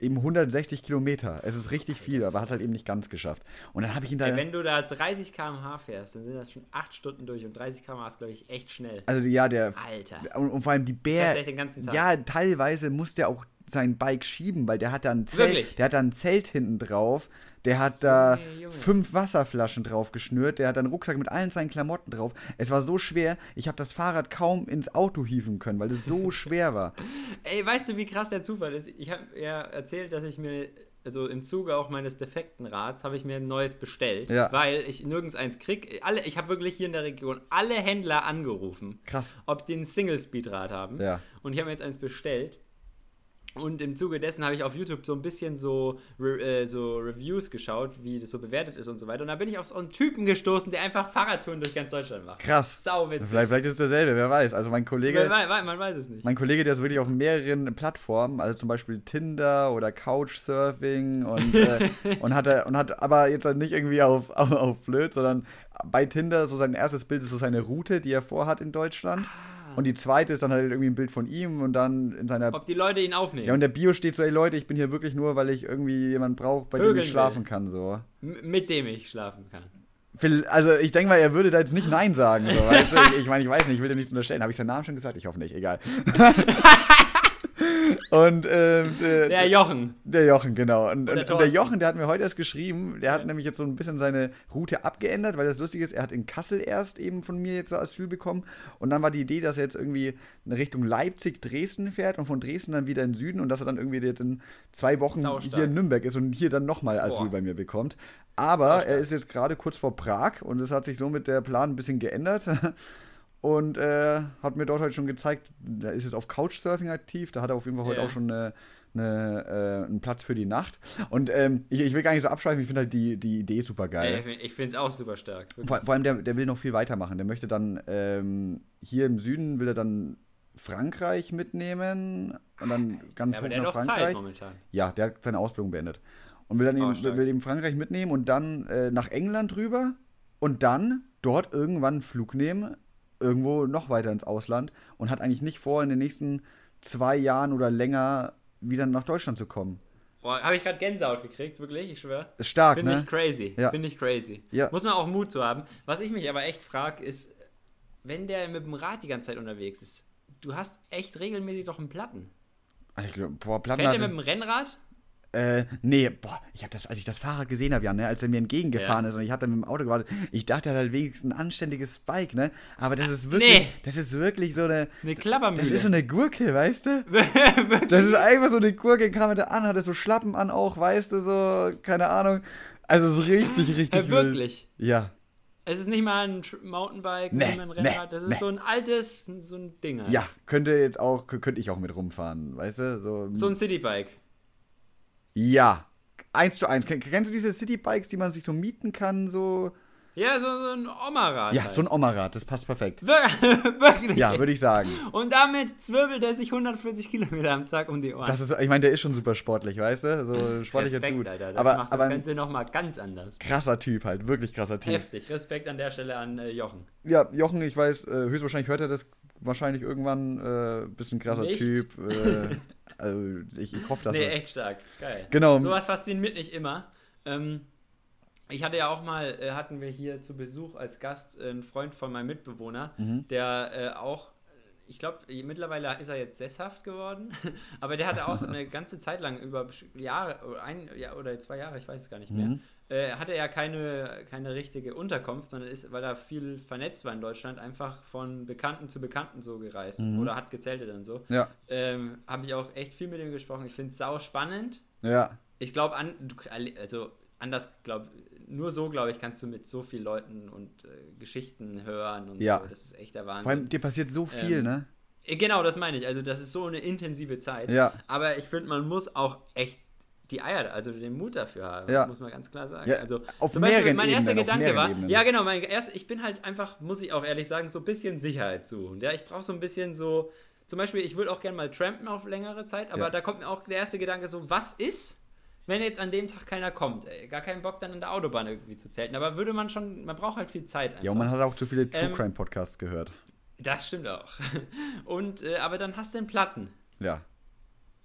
eben 160 Kilometer. Es ist richtig viel, aber hat halt eben nicht ganz geschafft. Und dann habe ich ihn da. Ey, wenn du da 30 km/h fährst, dann sind das schon 8 Stunden durch und 30 km/h ist, glaube ich, echt schnell. also ja, der Alter. Und, und vor allem die Bär. den ganzen Tag. Ja, teilweise muss der auch sein Bike schieben, weil der hat da ein Zelt, Wirklich? der hat da ein Zelt hinten drauf, der hat da Junge, Junge. fünf Wasserflaschen drauf geschnürt, der hat einen Rucksack mit allen seinen Klamotten drauf. Es war so schwer, ich habe das Fahrrad kaum ins Auto hieven können, weil es so [laughs] schwer war. Ey, weißt du, wie krass der Zufall ist? Ich habe ja erzählt, dass ich mir, also im Zuge auch meines defekten Rads, habe ich mir ein neues bestellt, Ja. weil ich nirgends eins krieg. Alle, ich habe wirklich hier in der Region alle Händler angerufen, Krass. ob die ein Single-Speed-Rad haben. Ja. Und ich habe mir jetzt eins bestellt. Und im Zuge dessen habe ich auf YouTube so ein bisschen so, äh, so Reviews geschaut, wie das so bewertet ist und so weiter. Und da bin ich auf so einen Typen gestoßen, der einfach Fahrradtouren durch ganz Deutschland macht. Krass. Sau witzig. Vielleicht, vielleicht ist es derselbe, wer weiß. Also mein Kollege, Man, man, man weiß es nicht. mein Kollege, der ist wirklich auf mehreren Plattformen, also zum Beispiel Tinder oder Couchsurfing und, äh, [laughs] und hat er, und hat aber jetzt halt nicht irgendwie auf, auf, auf blöd, sondern bei Tinder so sein erstes Bild ist so seine Route, die er vorhat in Deutschland. Und die zweite ist dann halt irgendwie ein Bild von ihm und dann in seiner. Ob die Leute ihn aufnehmen. Ja, und der Bio steht so, ey Leute, ich bin hier wirklich nur, weil ich irgendwie jemanden brauche, bei dem Vögeln ich schlafen kann. So. M- mit dem ich schlafen kann. Will- Also ich denke mal, er würde da jetzt nicht Nein sagen. So, weißt du? Ich, ich meine, ich weiß nicht, ich will dir nichts unterstellen. Habe ich seinen Namen schon gesagt? Ich hoffe nicht, egal. [laughs] [laughs] und ähm, der, Der Jochen. der Jochen, genau. Und, und, Oder und der. Jochen, der hat mir heute erst geschrieben, der hat nämlich jetzt so ein bisschen seine Route abgeändert, weil das Lustige ist, er hat in Kassel erst eben von mir jetzt Asyl bekommen und dann war die Idee, dass er jetzt irgendwie in Richtung Leipzig, Dresden fährt und von Dresden dann wieder in den Süden und dass er dann irgendwie jetzt in zwei Wochen Saustark. hier in Nürnberg ist und hier dann nochmal Asyl Boah. bei mir bekommt. Aber er ist jetzt gerade kurz vor Prag und es hat sich somit der Plan ein bisschen geändert. Und äh, hat mir dort halt schon gezeigt, da ist jetzt auf Couchsurfing aktiv, da hat er auf jeden Fall heute auch schon eine, eine, äh, einen Platz für die Nacht. Und ähm, ich, ich will gar nicht so abschweifen, ich finde halt die, die Idee super geil. Ey, ich find- ich finde es auch super stark. Vor, vor allem, der, der will noch viel weitermachen. Der möchte dann ähm, hier im Süden will er dann Frankreich mitnehmen und dann ganz Ja, hoch nach Frankreich. Ja, der hat seine Ausbildung beendet. Und will dann Oh, eben, stark. will eben Frankreich mitnehmen und dann äh, nach England rüber und dann dort irgendwann einen Flug nehmen, irgendwo noch weiter ins Ausland und hat eigentlich nicht vor, in den nächsten zwei Jahren oder länger wieder nach Deutschland zu kommen. Boah, habe ich gerade Gänsehaut gekriegt, wirklich, ich schwöre. Ist stark, Finde ne? ich crazy. Ja. Finde ich crazy. Ja. Muss man auch Mut zu haben. Was ich mich aber echt frage, ist, wenn der mit dem Rad die ganze Zeit unterwegs ist, du hast echt regelmäßig doch einen Platten. Ich glaub, boah, Fährt der mit dem Rennrad? Äh, nee, boah, ich hab das, als ich das Fahrrad gesehen habe, Jan, ne, als er mir entgegengefahren Ja. ist und ich habe dann mit dem Auto gewartet, ich dachte, er hat halt wenigstens ein anständiges Bike, ne? Aber das ist wirklich, Nee. das ist wirklich so eine, Eine Klappermühle. das ist so eine Gurke, weißt du? [laughs] Das ist einfach so eine Gurke, kam er da an, hatte so Schlappen an auch, weißt du, so, keine Ahnung. Also so richtig, richtig Ja, wild. wirklich. Ja, Es ist nicht mal ein Mountainbike Nee, ein Rennrad, das ist nee. so ein altes, so ein Ding. halt. ja, könnte jetzt auch, könnte ich auch mit rumfahren, weißt du? So, So ein Citybike. Ja, eins zu eins. Ken- Kennst du diese Citybikes, die man sich so mieten kann, so? Ja, so, so ein Oma-Rad. Ja, halt. so ein Oma-Rad, das passt perfekt. Wir- [laughs] Wirklich. Ja, würde ich sagen. Und damit zwirbelt er sich 140 Kilometer am Tag um die Ohren. Das ist, ich meine, der ist schon super sportlich, weißt du? So sportlicher Respekt, Dude. Alter. Das aber macht aber das Ganze nochmal ganz anders. krasser Typ halt, wirklich krasser Typ. Heftig. Respekt an der Stelle an äh, Jochen. Ja, Jochen, ich weiß, äh, höchstwahrscheinlich hört er das wahrscheinlich irgendwann. Äh, bisschen krasser Nicht? Typ. Äh, [laughs] also ich, ich hoffe, dass Nee, echt stark. Geil. Genau. Sowas fasziniert mich immer. Ähm, ich hatte ja auch mal, äh, hatten wir hier zu Besuch als Gast äh, einen Freund von meinem Mitbewohner, Mhm. der äh, auch, ich glaube, mittlerweile ist er jetzt sesshaft geworden, [laughs] aber der hatte auch [laughs] eine ganze Zeit lang über Jahre, ein Jahr oder zwei Jahre, ich weiß es gar nicht mehr, Mhm. Äh, hatte er keine, keine richtige Unterkunft, sondern ist, weil er viel vernetzt war in Deutschland, einfach von Bekannten zu Bekannten so gereist Mhm. oder hat gezeltet und so. Ja, Ähm, Habe ich auch echt viel mit ihm gesprochen. Ich finde es sau spannend. ja. Ich glaube, an, also anders, glaube nur so, glaube ich, kannst du mit so vielen Leuten und äh, Geschichten hören und Ja. so. Das ist echt der Wahnsinn. Vor allem, dir passiert so viel, Ähm, ne? Äh, Genau, das meine ich. Also, das ist so eine intensive Zeit. Ja. Aber ich finde, man muss auch echt die Eier, also den Mut dafür haben, Ja. muss man ganz klar sagen. Ja, also, auf zum Beispiel, mehreren mein erster Ebenen, Gedanke war, Ebenen. ja genau, mein erst, ich bin halt einfach, muss ich auch ehrlich sagen, so ein bisschen Sicherheit suchen. Ja, ich brauche so ein bisschen so, zum Beispiel, ich würde auch gerne mal trampen auf längere Zeit, aber Ja. da kommt mir auch der erste Gedanke so, was ist, wenn jetzt an dem Tag keiner kommt? Ey? Gar keinen Bock dann an der Autobahn irgendwie zu zelten. Aber würde man schon, man braucht halt viel Zeit einfach. Ja, und man hat auch zu viele True Ähm, Crime Podcasts gehört. Das stimmt auch. [laughs] Und, äh, aber dann hast du einen Platten. Ja.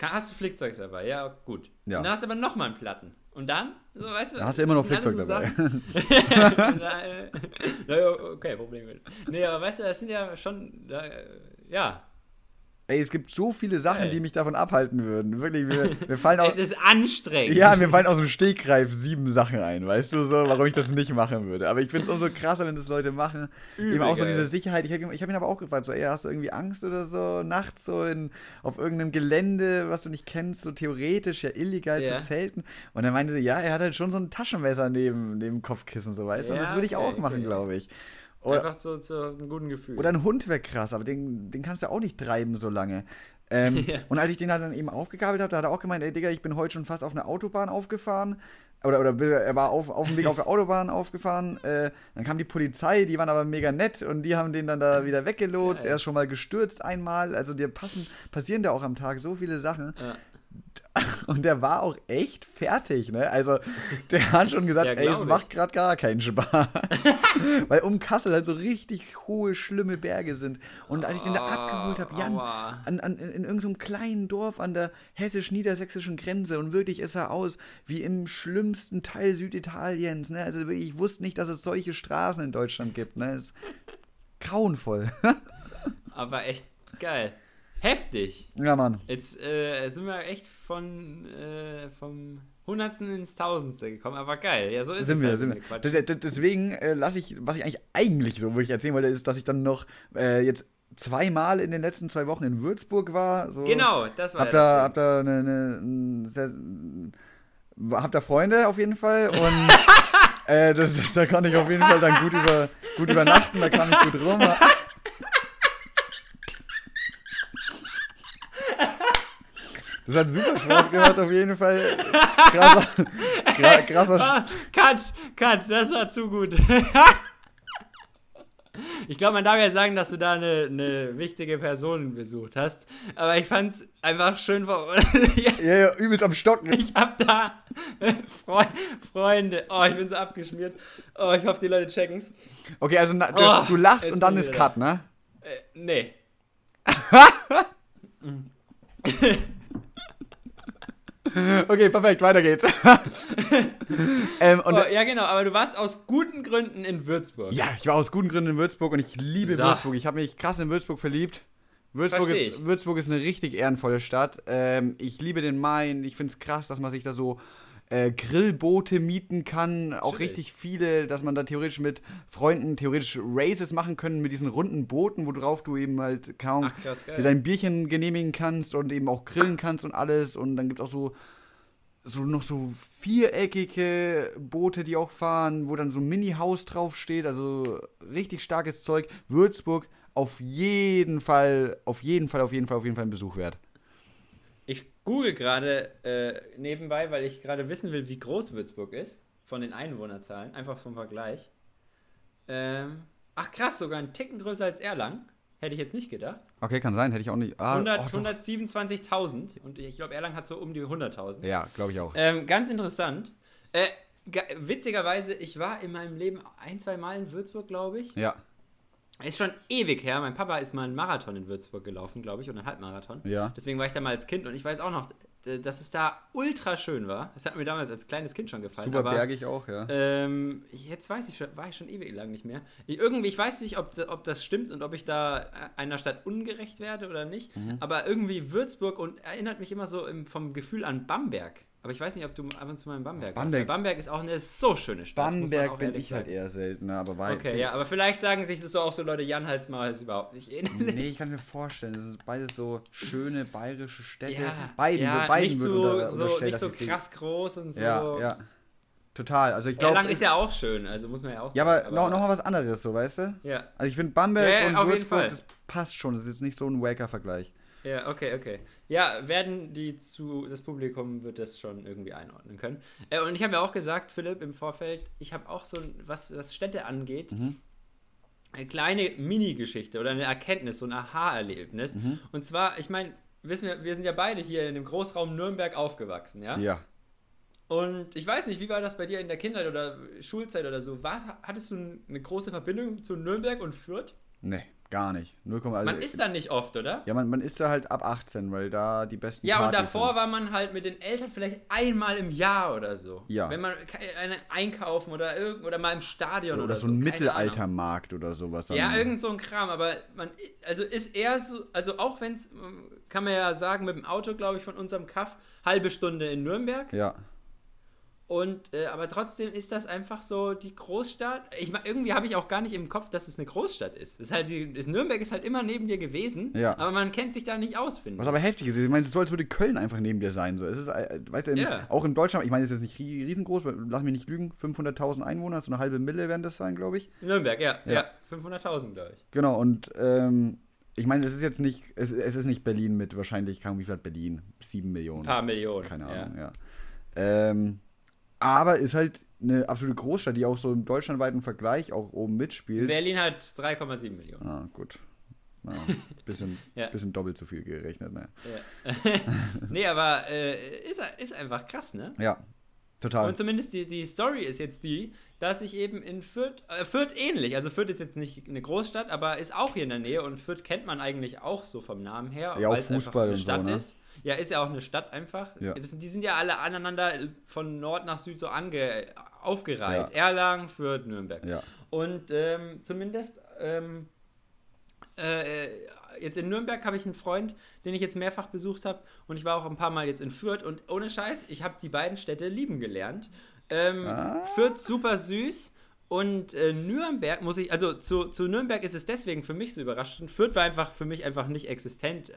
Hast du Flickzeug dabei? Ja, gut. Ja. Dann hast du aber nochmal einen Platten. Und dann, so, weißt du, Da hast du immer noch Flickzeug alles dabei. [laughs] [laughs] Naja, okay, Problem. Nee, aber weißt du, das sind ja schon, da, ja. Ey, es gibt so viele Sachen, die mich davon abhalten würden. Wirklich, mir, mir fallen [laughs] auch. Es ist anstrengend. Ja, mir fallen aus dem Stegreif sieben Sachen ein, weißt du so, warum ich das nicht machen würde. Aber ich finde es umso krasser, wenn das Leute machen. Übel Eben auch so diese Sicherheit. Ich habe hab ihn aber auch gefragt, so, ey, hast du irgendwie Angst oder so, nachts so in, auf irgendeinem Gelände, was du nicht kennst, so theoretisch ja illegal Ja. zu zelten. Und er meinte so, ja, er hat halt schon so ein Taschenmesser neben, neben dem Kopfkissen, so, weißt du. Und Ja, das würde ich okay, auch machen, okay. glaube ich. Oder, Einfach so zu einem guten Gefühl. oder ein Hund wäre krass, aber den, den kannst du auch nicht treiben so lange. Ähm, [laughs] Ja. Und als ich den halt dann eben aufgegabelt habe, da hat er auch gemeint, ey Digga, ich bin heute schon fast auf einer Autobahn aufgefahren. Oder, oder er war auf, auf dem Weg auf der Autobahn aufgefahren. Äh, dann kam die Polizei, die waren aber mega nett und die haben den dann da wieder weggelotst. Geil. Er ist schon mal gestürzt einmal. Also dir passen, passieren da auch am Tag so viele Sachen. [laughs] Und der war auch echt fertig, ne? Also, der hat schon gesagt, Ja, ey, es ich. macht gerade gar keinen Spaß. [laughs] Weil um Kassel halt so richtig hohe, schlimme Berge sind. Und als ich den da Oh, abgeholt habe, Jan, an, an, in, in irgendeinem kleinen Dorf an der hessisch-niedersächsischen Grenze und wirklich ist er aus wie im schlimmsten Teil Süditaliens, ne? Also wirklich, ich wusste nicht, dass es solche Straßen in Deutschland gibt, ne? Es ist grauenvoll. [laughs] Aber echt geil. Heftig. ja, Mann. Jetzt äh, sind wir echt von äh, vom Hundertsten ins Tausendste gekommen, aber geil. Ja, so ist sind es wir, halt, sind wir. Quatsch. D- d- Deswegen äh, lasse ich, was ich eigentlich eigentlich so wirklich erzählen wollte, ist, dass ich dann noch äh, jetzt zweimal in den letzten zwei Wochen in Würzburg war. So. Genau, das war Hab ja da, das hab da eine, eine, ein sehr, hab da Freunde auf jeden Fall und [laughs] äh, das, das, da kann ich auf jeden Fall dann gut über gut übernachten, da kann ich gut rum. Das hat super Spaß gemacht auf jeden Fall. Krasser, gra, krasser Ah, cut, cut, das war zu gut. Ich glaube, man darf ja sagen, dass du da eine, eine wichtige Person besucht hast. Aber ich fand es einfach schön. vor- [laughs] Ja, ja, übelst am Stocken. Ich habe da Freu Freunde. Oh, ich bin so abgeschmiert. Oh, ich hoffe, die Leute checken's. Okay, also na, du, Oh, du lachst und dann ist Cut, ne? Äh, nee. [laughs] [laughs] [laughs] Okay, perfekt, weiter geht's. [laughs] ähm, Oh, ja, genau, aber du warst aus guten Gründen in Würzburg. ja, ich war aus guten Gründen in Würzburg und ich liebe So. Würzburg. Ich habe mich krass in Würzburg verliebt. Würzburg ist. Würzburg ist eine richtig ehrenvolle Stadt. Ähm, ich liebe den Main. Ich finde es krass, dass man sich da so äh, Grillboote mieten kann. Auch Natürlich. richtig viele, dass man da theoretisch mit Freunden theoretisch Races machen können mit diesen runden Booten, worauf du eben halt kaum Ach, krass, geil. dir dein Bierchen genehmigen kannst und eben auch grillen kannst und alles. Und dann gibt es auch so, so noch so viereckige Boote, die auch fahren, wo dann so ein Mini-Haus draufsteht. Also richtig starkes Zeug. Würzburg auf jeden Fall, auf jeden Fall, auf jeden Fall, auf jeden Fall ein Besuch wert. Google gerade äh, nebenbei, weil ich gerade wissen will, wie groß Würzburg ist. Von den Einwohnerzahlen. Einfach vom Vergleich. Ähm, ach krass, sogar ein Ticken größer als Erlangen. Hätte ich jetzt nicht gedacht. Okay, kann sein, hätte ich auch nicht. Ah, 100 oh, doch. 127.000. Und ich glaube, Erlangen hat so um die 100.000. Ja, glaube ich auch. Ähm, ganz interessant. Äh, ge- witzigerweise, ich war in meinem Leben ein, zwei Mal in Würzburg, glaube ich. Ja, Ist schon ewig her. Mein Papa ist mal einen Marathon in Würzburg gelaufen, glaube ich, und einen Halbmarathon. ja. Deswegen war ich da mal als Kind und ich weiß auch noch, dass es da ultra schön war. Das hat mir damals als kleines Kind schon gefallen. Super aber, bergig auch, ja. Ähm, jetzt weiß ich schon, war ich schon ewig lang nicht mehr. Ich, irgendwie, ich weiß nicht, ob, ob das stimmt und ob ich da äh, einer Stadt ungerecht werde oder nicht. Mhm. Aber irgendwie Würzburg und erinnert mich immer so im, vom Gefühl an Bamberg. Aber ich weiß nicht, ob du ab und zu mal in Bamberg Bamberg. warst. Bamberg ist auch eine so schöne Stadt. Bamberg bin ich halt sagen. eher seltener, aber weil. Okay, ja, aber vielleicht sagen sich das so auch so Leute, Jan Halsmaul ist überhaupt nicht [laughs] ähnlich. Nee, ich kann mir vorstellen, das sind beides so schöne bayerische Städte. Ja, beiden, ja, beiden nicht so, unter, so, nicht so krass groß und so. Ja, ja. Total. Also ich glaube. Erlangen ist ja auch schön, also muss man ja auch Ja, sagen. aber noch, noch mal was anderes, so, weißt du? Ja, Also ich finde Bamberg Ja, und Würzburg, das passt schon. Das ist jetzt nicht so ein Waker-Vergleich. Ja, okay, okay. Ja, werden die zu, das Publikum wird das schon irgendwie einordnen können. Äh, und ich habe ja auch gesagt, Philipp, im Vorfeld, ich habe auch so, ein- was, was Städte angeht, Mhm. eine kleine Mini-Geschichte oder eine Erkenntnis, so ein Aha-Erlebnis. Mhm. Und zwar, ich meine, wissen wir, wir sind ja beide hier in dem Großraum Nürnberg aufgewachsen, ja? Ja. Und ich weiß nicht, wie war das bei dir in der Kindheit oder Schulzeit oder so? War, hattest du eine große Verbindung zu Nürnberg und Fürth? Nee, gar nicht. 0, also, Man ist da nicht oft, oder? Ja, man, man ist da halt ab 18, weil da die besten Ja, und Partys davor sind. war man halt mit den Eltern vielleicht einmal im Jahr oder so. Ja. Wenn man eine einkaufen oder irgend oder mal im Stadion oder, Oder so ein keine Ahnung. Mittelaltermarkt oder sowas. Ja, irgend so ein Kram, aber man also ist eher so, also auch wenn es kann man ja sagen mit dem Auto, glaube ich, von unserem Kaff halbe Stunde in Nürnberg Ja. Und äh, aber trotzdem ist das einfach so die Großstadt. Ich irgendwie habe ich auch gar nicht im Kopf, dass es eine Großstadt ist. Ist halt das Nürnberg ist halt immer neben dir gewesen, Ja. aber man kennt sich da nicht aus, finde Was ich. aber heftig ist, ich meine, es ist so, als würde Köln einfach neben dir sein. So. Es ist, äh, weißt du, in, Ja. auch in Deutschland, ich meine, es ist jetzt nicht rie- riesengroß, lass mich nicht lügen, 500.000 Einwohner, so eine halbe Mille werden das sein, glaube ich. Nürnberg, ja, ja, Ja. 500.000, glaube ich. Genau, und ähm, ich meine, es ist jetzt nicht, es, es ist nicht Berlin mit wahrscheinlich, Ahnung, wie viel hat Berlin? Sieben Millionen. Ein paar Millionen. Keine. Ahnung, ja. Ähm, aber ist halt eine absolute Großstadt, die auch so im deutschlandweiten Vergleich auch oben mitspielt. Berlin hat 3,7 Millionen. Ah, gut. Na, [laughs] bisschen, Ja. bisschen doppelt so viel gerechnet, ne? Ja. [laughs] nee, aber äh, ist, ist einfach krass, ne? Ja, total. Und zumindest die, die Story ist jetzt die, dass ich eben in Fürth, äh, Fürth ähnlich, also Fürth ist jetzt nicht eine Großstadt, aber ist auch hier in der Nähe und Fürth kennt man eigentlich auch so vom Namen her, Ja, auch weil es einfach Fußball eine und so, Stadt ne? ist. Ja, ist ja auch eine Stadt einfach. Ja. Das, die sind ja alle aneinander von Nord nach Süd so ange, aufgereiht. Ja. Erlangen, Fürth, Nürnberg. ja. Und ähm, zumindest ähm, äh, jetzt in Nürnberg habe ich einen Freund, den ich jetzt mehrfach besucht habe und ich war auch ein paar Mal jetzt in Fürth und ohne Scheiß, ich habe die beiden Städte lieben gelernt. Ähm, Ah. Fürth super süß und äh, Nürnberg muss ich, also zu, zu Nürnberg ist es deswegen für mich so überraschend. Fürth war einfach für mich einfach nicht existent äh,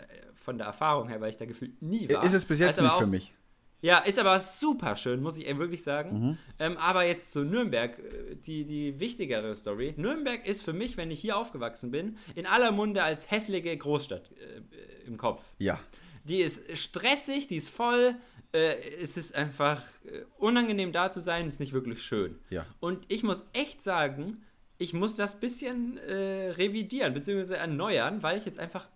von der Erfahrung her, weil ich da gefühlt nie war. Ist es bis jetzt nicht für mich. ja, ist aber super schön, muss ich wirklich sagen. Mhm. Ähm, aber jetzt zu Nürnberg, äh, die, die wichtigere Story. Nürnberg ist für mich, wenn ich hier aufgewachsen bin, in aller Munde als hässliche Großstadt äh, im Kopf. Ja. Die ist stressig, die ist voll. Äh, es ist einfach äh, unangenehm da zu sein, ist nicht wirklich schön. Ja. Und ich muss echt sagen, ich muss das bisschen äh, revidieren bzw. erneuern, weil ich jetzt einfach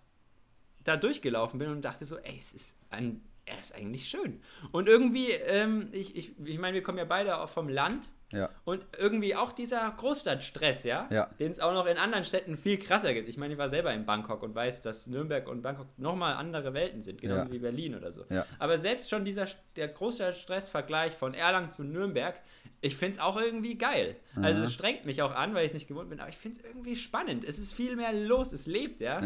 da durchgelaufen bin und dachte so, ey, es ist ein, er ist eigentlich schön. Und irgendwie, ähm, ich, ich, ich meine, wir kommen ja beide auch vom Land Ja. und irgendwie auch dieser Großstadtstress, ja, Ja. den es auch noch in anderen Städten viel krasser gibt. Ich meine, ich war selber in Bangkok und weiß, dass Nürnberg und Bangkok nochmal andere Welten sind, genauso Ja. wie Berlin oder so. Aber selbst schon dieser der Großstadtstress-Vergleich von Erlangen zu Nürnberg, ich finde es auch irgendwie geil. Also Mhm. es strengt mich auch an, weil ich es nicht gewohnt bin, aber ich finde es irgendwie spannend. Es ist viel mehr los, es lebt, ja.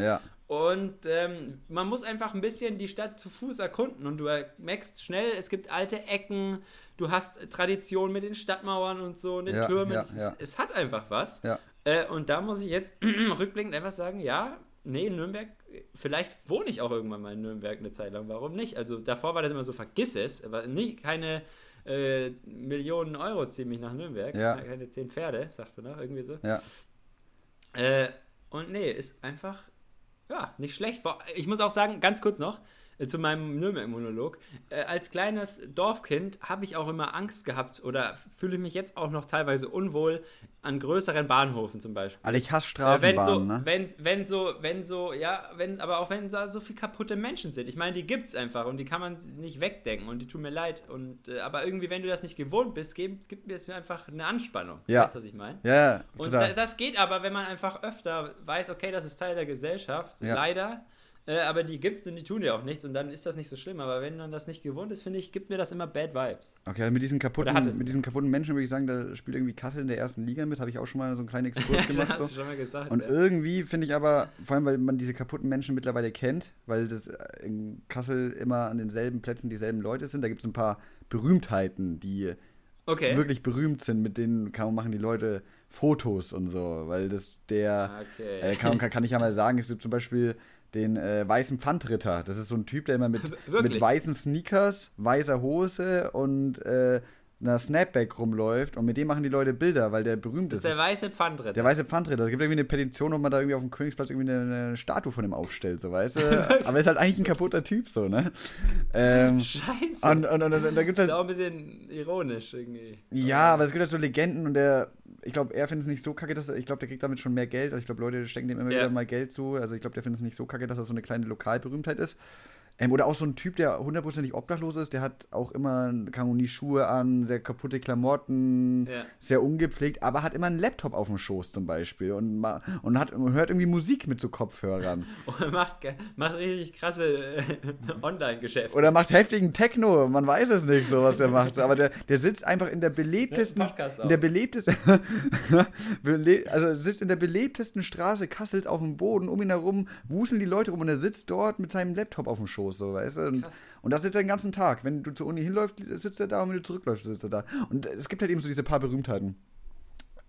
Und ähm, man muss einfach ein bisschen die Stadt zu Fuß erkunden und du merkst schnell, es gibt alte Ecken, du hast Tradition mit den Stadtmauern und so und den Ja, Türmen. ja, es, ja. Es hat einfach was. Äh, und da muss ich jetzt [clears throat] rückblickend einfach sagen, ja, nee, Nürnberg, vielleicht wohne ich auch irgendwann mal in Nürnberg eine Zeit lang, warum nicht? Also davor war das immer so, vergiss es, aber nicht keine äh, Millionen Euro ziehen mich nach Nürnberg, Ja. keine zehn Pferde, sagt man noch, irgendwie so. Ja. Äh, und nee, ist einfach, ja, nicht schlecht. Ich muss auch sagen, ganz kurz noch, zu meinem Nürnberg-Monolog. Äh, als kleines Dorfkind habe ich auch immer Angst gehabt oder fühle mich jetzt auch noch teilweise unwohl an größeren Bahnhöfen zum Beispiel. Alter, ich hasse Äh, wenn so, Straßenbahnen, ne? wenn, wenn so, wenn so, ja, wenn, aber auch wenn da so viele kaputte Menschen sind. Ich meine, die gibt's einfach und die kann man nicht wegdenken und die tun mir leid. Und, äh, aber irgendwie, wenn du das nicht gewohnt bist, gibt, gibt mir es mir einfach eine Anspannung. Ja. Weißt du, was ich meine? Ja, ja, Und da, total. das geht aber, wenn man einfach öfter weiß, okay, das ist Teil der Gesellschaft, Ja. leider. Äh, aber die gibt und die tun dir auch nichts und dann ist das nicht so schlimm. Aber wenn man das nicht gewohnt ist, finde ich, gibt mir das immer Bad Vibes. Okay, also mit diesen kaputten, es- mit diesen kaputten Menschen würde ich sagen, da spielt irgendwie Kassel in der ersten Liga mit, habe ich auch schon mal so einen kleinen Exkurs [laughs] gemacht. hast so. du schon mal gesagt. Und ja. irgendwie finde ich aber, vor allem weil man diese kaputten Menschen mittlerweile kennt, weil das äh, in Kassel immer an denselben Plätzen dieselben Leute sind, da gibt es ein paar Berühmtheiten, die okay. wirklich berühmt sind, mit denen kann, machen die Leute Fotos und so, weil das der, Okay. äh, kann, kann, ich ja mal sagen, es gibt zum Beispiel den äh, weißen Pfandritter. Das ist so ein Typ, der immer mit, [laughs] Wirklich? mit weißen Sneakers, weißer Hose und äh, einer Snapback rumläuft und mit dem machen die Leute Bilder, weil der berühmt das ist. ist der weiße Pfandritter. Der weiße Pfandritter. Es gibt irgendwie eine Petition, ob man da irgendwie auf dem Königsplatz irgendwie eine, eine Statue von ihm aufstellt, so weißt du. [laughs] Aber er ist halt eigentlich ein kaputter Typ, so, ne? Ähm, Scheiße. und, und, und, und da gibt es ist halt. auch ein bisschen ironisch irgendwie. Ja, aber es gibt halt so Legenden und der. Ich glaube, er findet es nicht so kacke, dass er. Ich glaube, der kriegt damit schon mehr Geld. Also ich glaube, Leute stecken dem immer Ja. wieder mal Geld zu. Also ich glaube, der findet es nicht so kacke, dass er so eine kleine Lokalberühmtheit ist. Ähm, oder auch so ein Typ, der hundertprozentig obdachlos ist, der hat auch immer, kann nie Schuhe an, sehr kaputte Klamotten, Ja. sehr ungepflegt, aber hat immer einen Laptop auf dem Schoß zum Beispiel und, und, hat, und hört irgendwie Musik mit so Kopfhörern. [laughs] Und macht, macht richtig krasse äh, [laughs] Online-Geschäfte. Oder macht heftigen Techno, man weiß es nicht, so was er macht. Aber der, der sitzt einfach in der belebtesten, in der belebtesten, [laughs] bele also sitzt in der belebtesten Straße Kassels auf dem Boden, um ihn herum wuseln die Leute rum und er sitzt dort mit seinem Laptop auf dem Schoß, so, weißt du? Und, und das sitzt er den ganzen Tag. Wenn du zur Uni hinläufst, sitzt er da und wenn du zurückläufst, sitzt er da. Und es gibt halt eben so diese paar Berühmtheiten.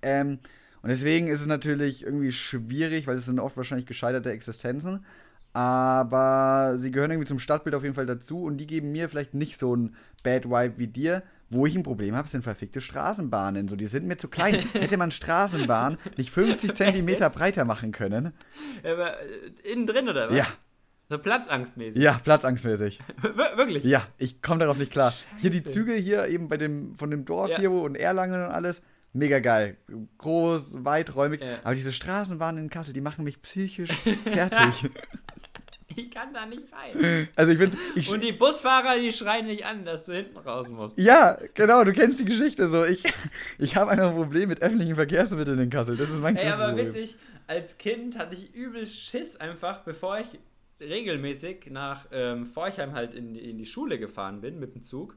Ähm, und deswegen ist es natürlich irgendwie schwierig, weil es sind oft wahrscheinlich gescheiterte Existenzen. Aber sie gehören irgendwie zum Stadtbild auf jeden Fall dazu und die geben mir vielleicht nicht so ein Bad Vibe wie dir. Wo ich ein Problem habe, sind verfickte Straßenbahnen. So, die sind mir zu klein. [laughs] Hätte man Straßenbahn nicht 50 Zentimeter breiter machen können. Aber äh, innen drin oder was? Ja, So platzangstmäßig. ja, platzangstmäßig. [laughs] Wir- Wirklich? Ja, ich komme darauf nicht klar. Hier die Scheiße. Züge hier eben bei dem von dem Dorf Ja. hier wo und Erlangen und alles. Mega geil. Groß, weiträumig. Ja. Aber diese Straßenbahnen in Kassel, die machen mich psychisch [laughs] fertig. [laughs] Ich kann da nicht rein. also ich finde, ich, Und die Busfahrer, die schreien nicht an, dass du hinten raus musst. Ja, genau, du kennst die Geschichte so. Ich, ich habe einfach ein Problem mit öffentlichen Verkehrsmitteln in Kassel. Das ist mein Ey, aber Problem. witzig, als Kind hatte ich übel Schiss einfach, bevor ich regelmäßig nach ähm, Forchheim halt in, die- in die Schule gefahren bin mit dem Zug.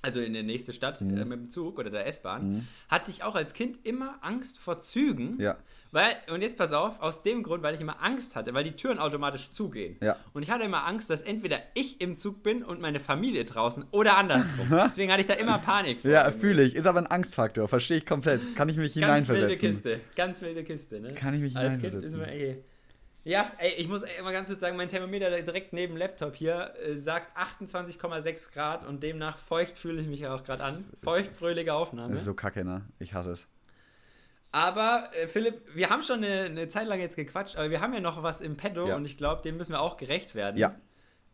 Also in die nächste Stadt Mhm. äh, mit dem Zug oder der S-Bahn, hatte ich auch als Kind immer Angst vor Zügen. Ja. Weil, und jetzt pass auf, aus dem Grund, weil ich immer Angst hatte, weil die Türen automatisch zugehen. Ja. Und ich hatte immer Angst, dass entweder ich im Zug bin und meine Familie draußen oder andersrum. Deswegen hatte ich da immer Panik. vor Ja, fühle ich. Ist aber ein Angstfaktor. Verstehe ich komplett. Kann ich mich Ganz wilde hineinversetzen. Kiste. Ganz wilde Kiste, ne? Kann ich mich Als Kind hineinversetzen. ist man, ey. Ja, ey, ich muss ey, mal ganz kurz sagen, mein Thermometer direkt neben dem Laptop hier äh, sagt 28,6 Grad und demnach feucht fühle ich mich auch gerade an. Feuchtfröhliche Aufnahme. Das ist so kacke, ne? Ich hasse es. Aber äh, Philipp, wir haben schon eine, eine Zeit lang jetzt gequatscht, aber wir haben ja noch was im Petto Ja. und ich glaube, dem müssen wir auch gerecht werden. Ja.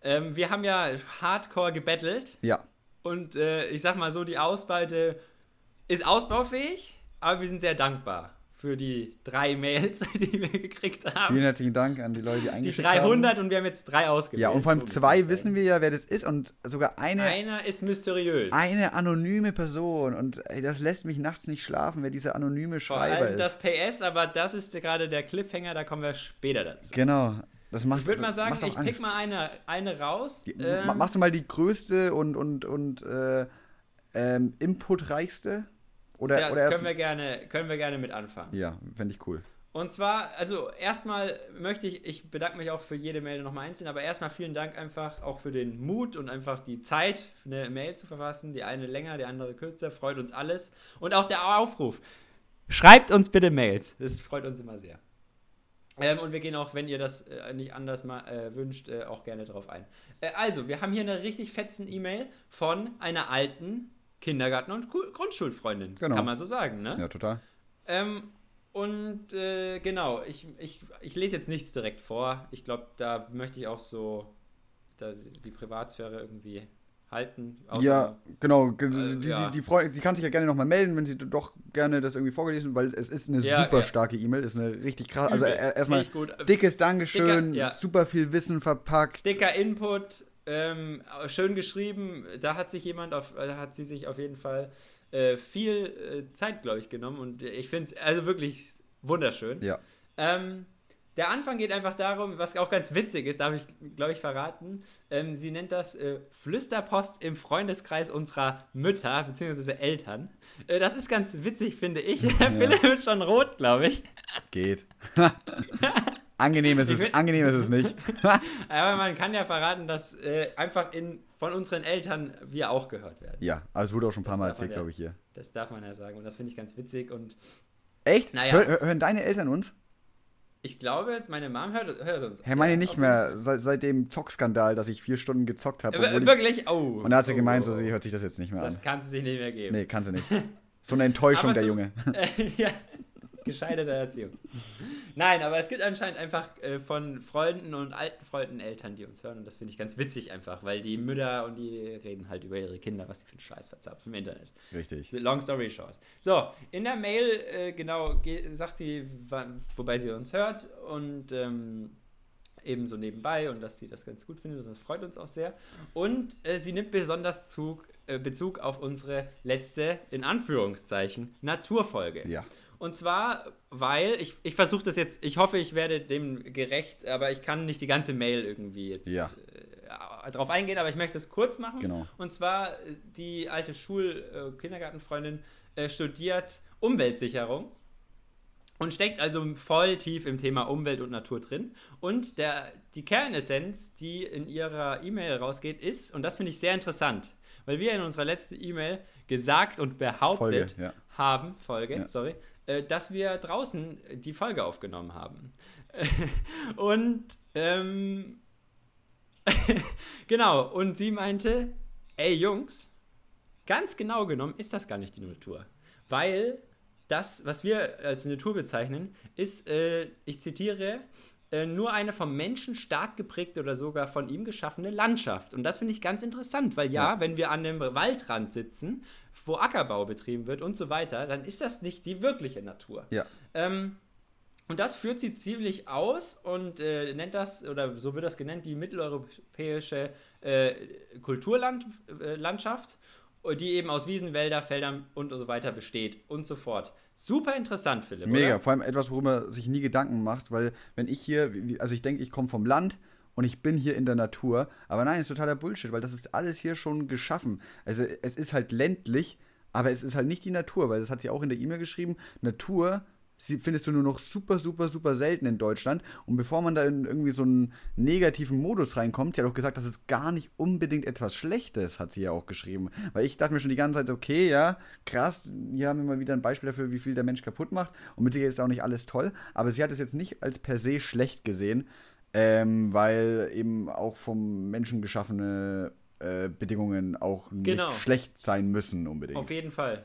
Ähm, wir haben ja hardcore gebettelt Ja. und äh, ich sag mal so, die Ausbeute ist ausbaufähig, aber wir sind sehr dankbar für die drei Mails, [laughs] die wir gekriegt haben. Vielen herzlichen Dank an die Leute, die Die eingeschickt 300 haben. und wir haben jetzt drei ausgewählt. Ja, und vor allem So zwei wissen wir ja, wer das ist und sogar eine, Einer ist mysteriös. eine anonyme Person. Und ey, das lässt mich nachts nicht schlafen, wer dieser anonyme Vor Schreiber allem ist. das PS, aber das ist gerade der Cliffhanger, da kommen wir später dazu. Genau. Das macht, Ich würde mal das sagen, ich pick Angst. mal eine, eine raus. Die, ähm, ma- machst du mal die größte und, und, und äh, ähm, inputreichste? Oder, ja, oder können, wir gerne, können wir gerne mit anfangen. ja, fände ich cool. Und zwar, also erstmal möchte ich, ich bedanke mich auch für jede Mail nochmal einzeln, aber erstmal vielen Dank einfach auch für den Mut und einfach die Zeit, eine Mail zu verfassen. Die eine länger, die andere kürzer, freut uns alles. Und auch der Aufruf. Schreibt uns bitte Mails, das freut uns immer sehr. Ähm, und wir gehen auch, wenn ihr das äh, nicht anders mal äh, wünscht, äh, auch gerne drauf ein. Äh, also, wir haben hier eine richtig fetzen E-Mail von einer alten Kindergarten- und Grundschulfreundin. Genau. Kann man so sagen, ne? Ja, total. Ähm, und äh, genau, ich, ich, ich lese jetzt nichts direkt vor. Ich glaube, da möchte ich auch so die Privatsphäre irgendwie halten. Ja, genau. Ge- Äh, die, ja. die, die, Freundin, die kann sich ja gerne nochmal melden, wenn sie doch gerne das irgendwie vorgelesen, weil es ist eine Ja, super ja. starke E-Mail, ist eine richtig krass. Also er- erstmal dickes Dankeschön, Dicker, ja. super viel Wissen verpackt. Dicker Input, ähm, schön geschrieben. Da hat sich jemand auf, da hat sie sich auf jeden Fall äh, viel äh, Zeit, glaube ich, genommen. Und ich finde es also wirklich wunderschön. Ja. Ähm, der Anfang geht einfach darum, was auch ganz witzig ist, darf ich, glaube ich, verraten. Ähm, sie nennt das äh, Flüsterpost im Freundeskreis unserer Mütter bzw. Eltern. Äh, das ist ganz witzig, finde ich. [laughs] Ja. Philipp wird schon rot, glaube ich. Geht. [laughs] angenehm ist es, find, angenehm ist es nicht. [laughs] Aber man kann ja verraten, dass äh, einfach in, von unseren Eltern wir auch gehört werden. Ja, also es wurde auch schon ein paar das Mal erzählt, ja, glaube ich, hier. Das darf man ja sagen und das finde ich ganz witzig und. Echt? Naja. Hör, hören deine Eltern uns? Ich glaube jetzt, meine Mom hört, hört uns. Herr, meine ja, nicht mehr. Seit, seit dem Zockskandal, dass ich vier Stunden gezockt habe. Äh, wirklich? Oh. Und da hat sie oh, gemeint, so, sie hört sich das jetzt nicht mehr das an. Das kann sie sich nicht mehr geben. Nee, kann sie nicht. [laughs] So eine Enttäuschung, der Junge. Äh, [laughs] ja, gescheiterte Erziehung. Nein, aber es gibt anscheinend einfach äh, von Freunden und alten Freunden Eltern, die uns hören. Und das finde ich ganz witzig einfach, weil die Mütter und die reden halt über ihre Kinder, was die für einen Scheiß verzapfen im Internet. Richtig. Long story short. So, in der Mail, äh, genau, sagt sie, wobei sie uns hört und ähm, ebenso nebenbei und dass sie das ganz gut findet. Das freut uns auch sehr. Und äh, sie nimmt besonders Zug, äh, Bezug auf unsere letzte, in Anführungszeichen, Naturfolge. Ja. Und zwar, weil ich, ich versuche das jetzt, ich hoffe, ich werde dem gerecht, aber ich kann nicht die ganze Mail irgendwie jetzt ja. äh, drauf eingehen, aber ich möchte es kurz machen. Genau. Und zwar, die alte Schul-Kindergartenfreundin äh, studiert Umweltsicherung und steckt also voll tief im Thema Umwelt und Natur drin. Und der, die Kernessenz, die in ihrer E-Mail rausgeht, ist, und das finde ich sehr interessant, weil wir in unserer letzten E-Mail gesagt und behauptet Folge, ja. haben, Folge, ja. sorry, äh, dass wir draußen die Folge aufgenommen haben. [laughs] und ähm, [laughs] genau, und sie meinte, ey Jungs, ganz genau genommen ist das gar nicht die Natur. Weil das, was wir als Natur bezeichnen, ist, äh, ich zitiere, äh, nur eine vom Menschen stark geprägte oder sogar von ihm geschaffene Landschaft. Und das finde ich ganz interessant, weil ja, ja, wenn wir an dem Waldrand sitzen, wo Ackerbau betrieben wird und so weiter, dann ist das nicht die wirkliche Natur. Ja. Ähm, und das führt sie ziemlich aus und äh, nennt das, oder so wird das genannt, die mitteleuropäische äh, Kulturlandschaft, äh, die eben aus Wiesen, Wälder, Feldern und so weiter besteht und so fort. Super interessant, Philipp. Mega, oder? vor allem etwas, worüber man sich nie Gedanken macht, weil wenn ich hier, also ich denke, ich komme vom Land und ich bin hier in der Natur, aber nein, ist totaler Bullshit, weil das ist alles hier schon geschaffen. Also es ist halt ländlich, aber es ist halt nicht die Natur, weil das hat sie auch in der E-Mail geschrieben. Natur findest du nur noch super, super, super selten in Deutschland. Und bevor man da in irgendwie so einen negativen Modus reinkommt, sie hat auch gesagt, das ist gar nicht unbedingt etwas Schlechtes, hat sie ja auch geschrieben. Weil ich dachte mir schon die ganze Zeit, okay, ja, krass, hier haben wir mal wieder ein Beispiel dafür, wie viel der Mensch kaputt macht. Und mit Sicherheit ist auch nicht alles toll. Aber sie hat es jetzt nicht als per se schlecht gesehen, ähm, weil eben auch vom Menschen geschaffene äh, Bedingungen auch nicht genau. schlecht sein müssen unbedingt. Auf jeden Fall.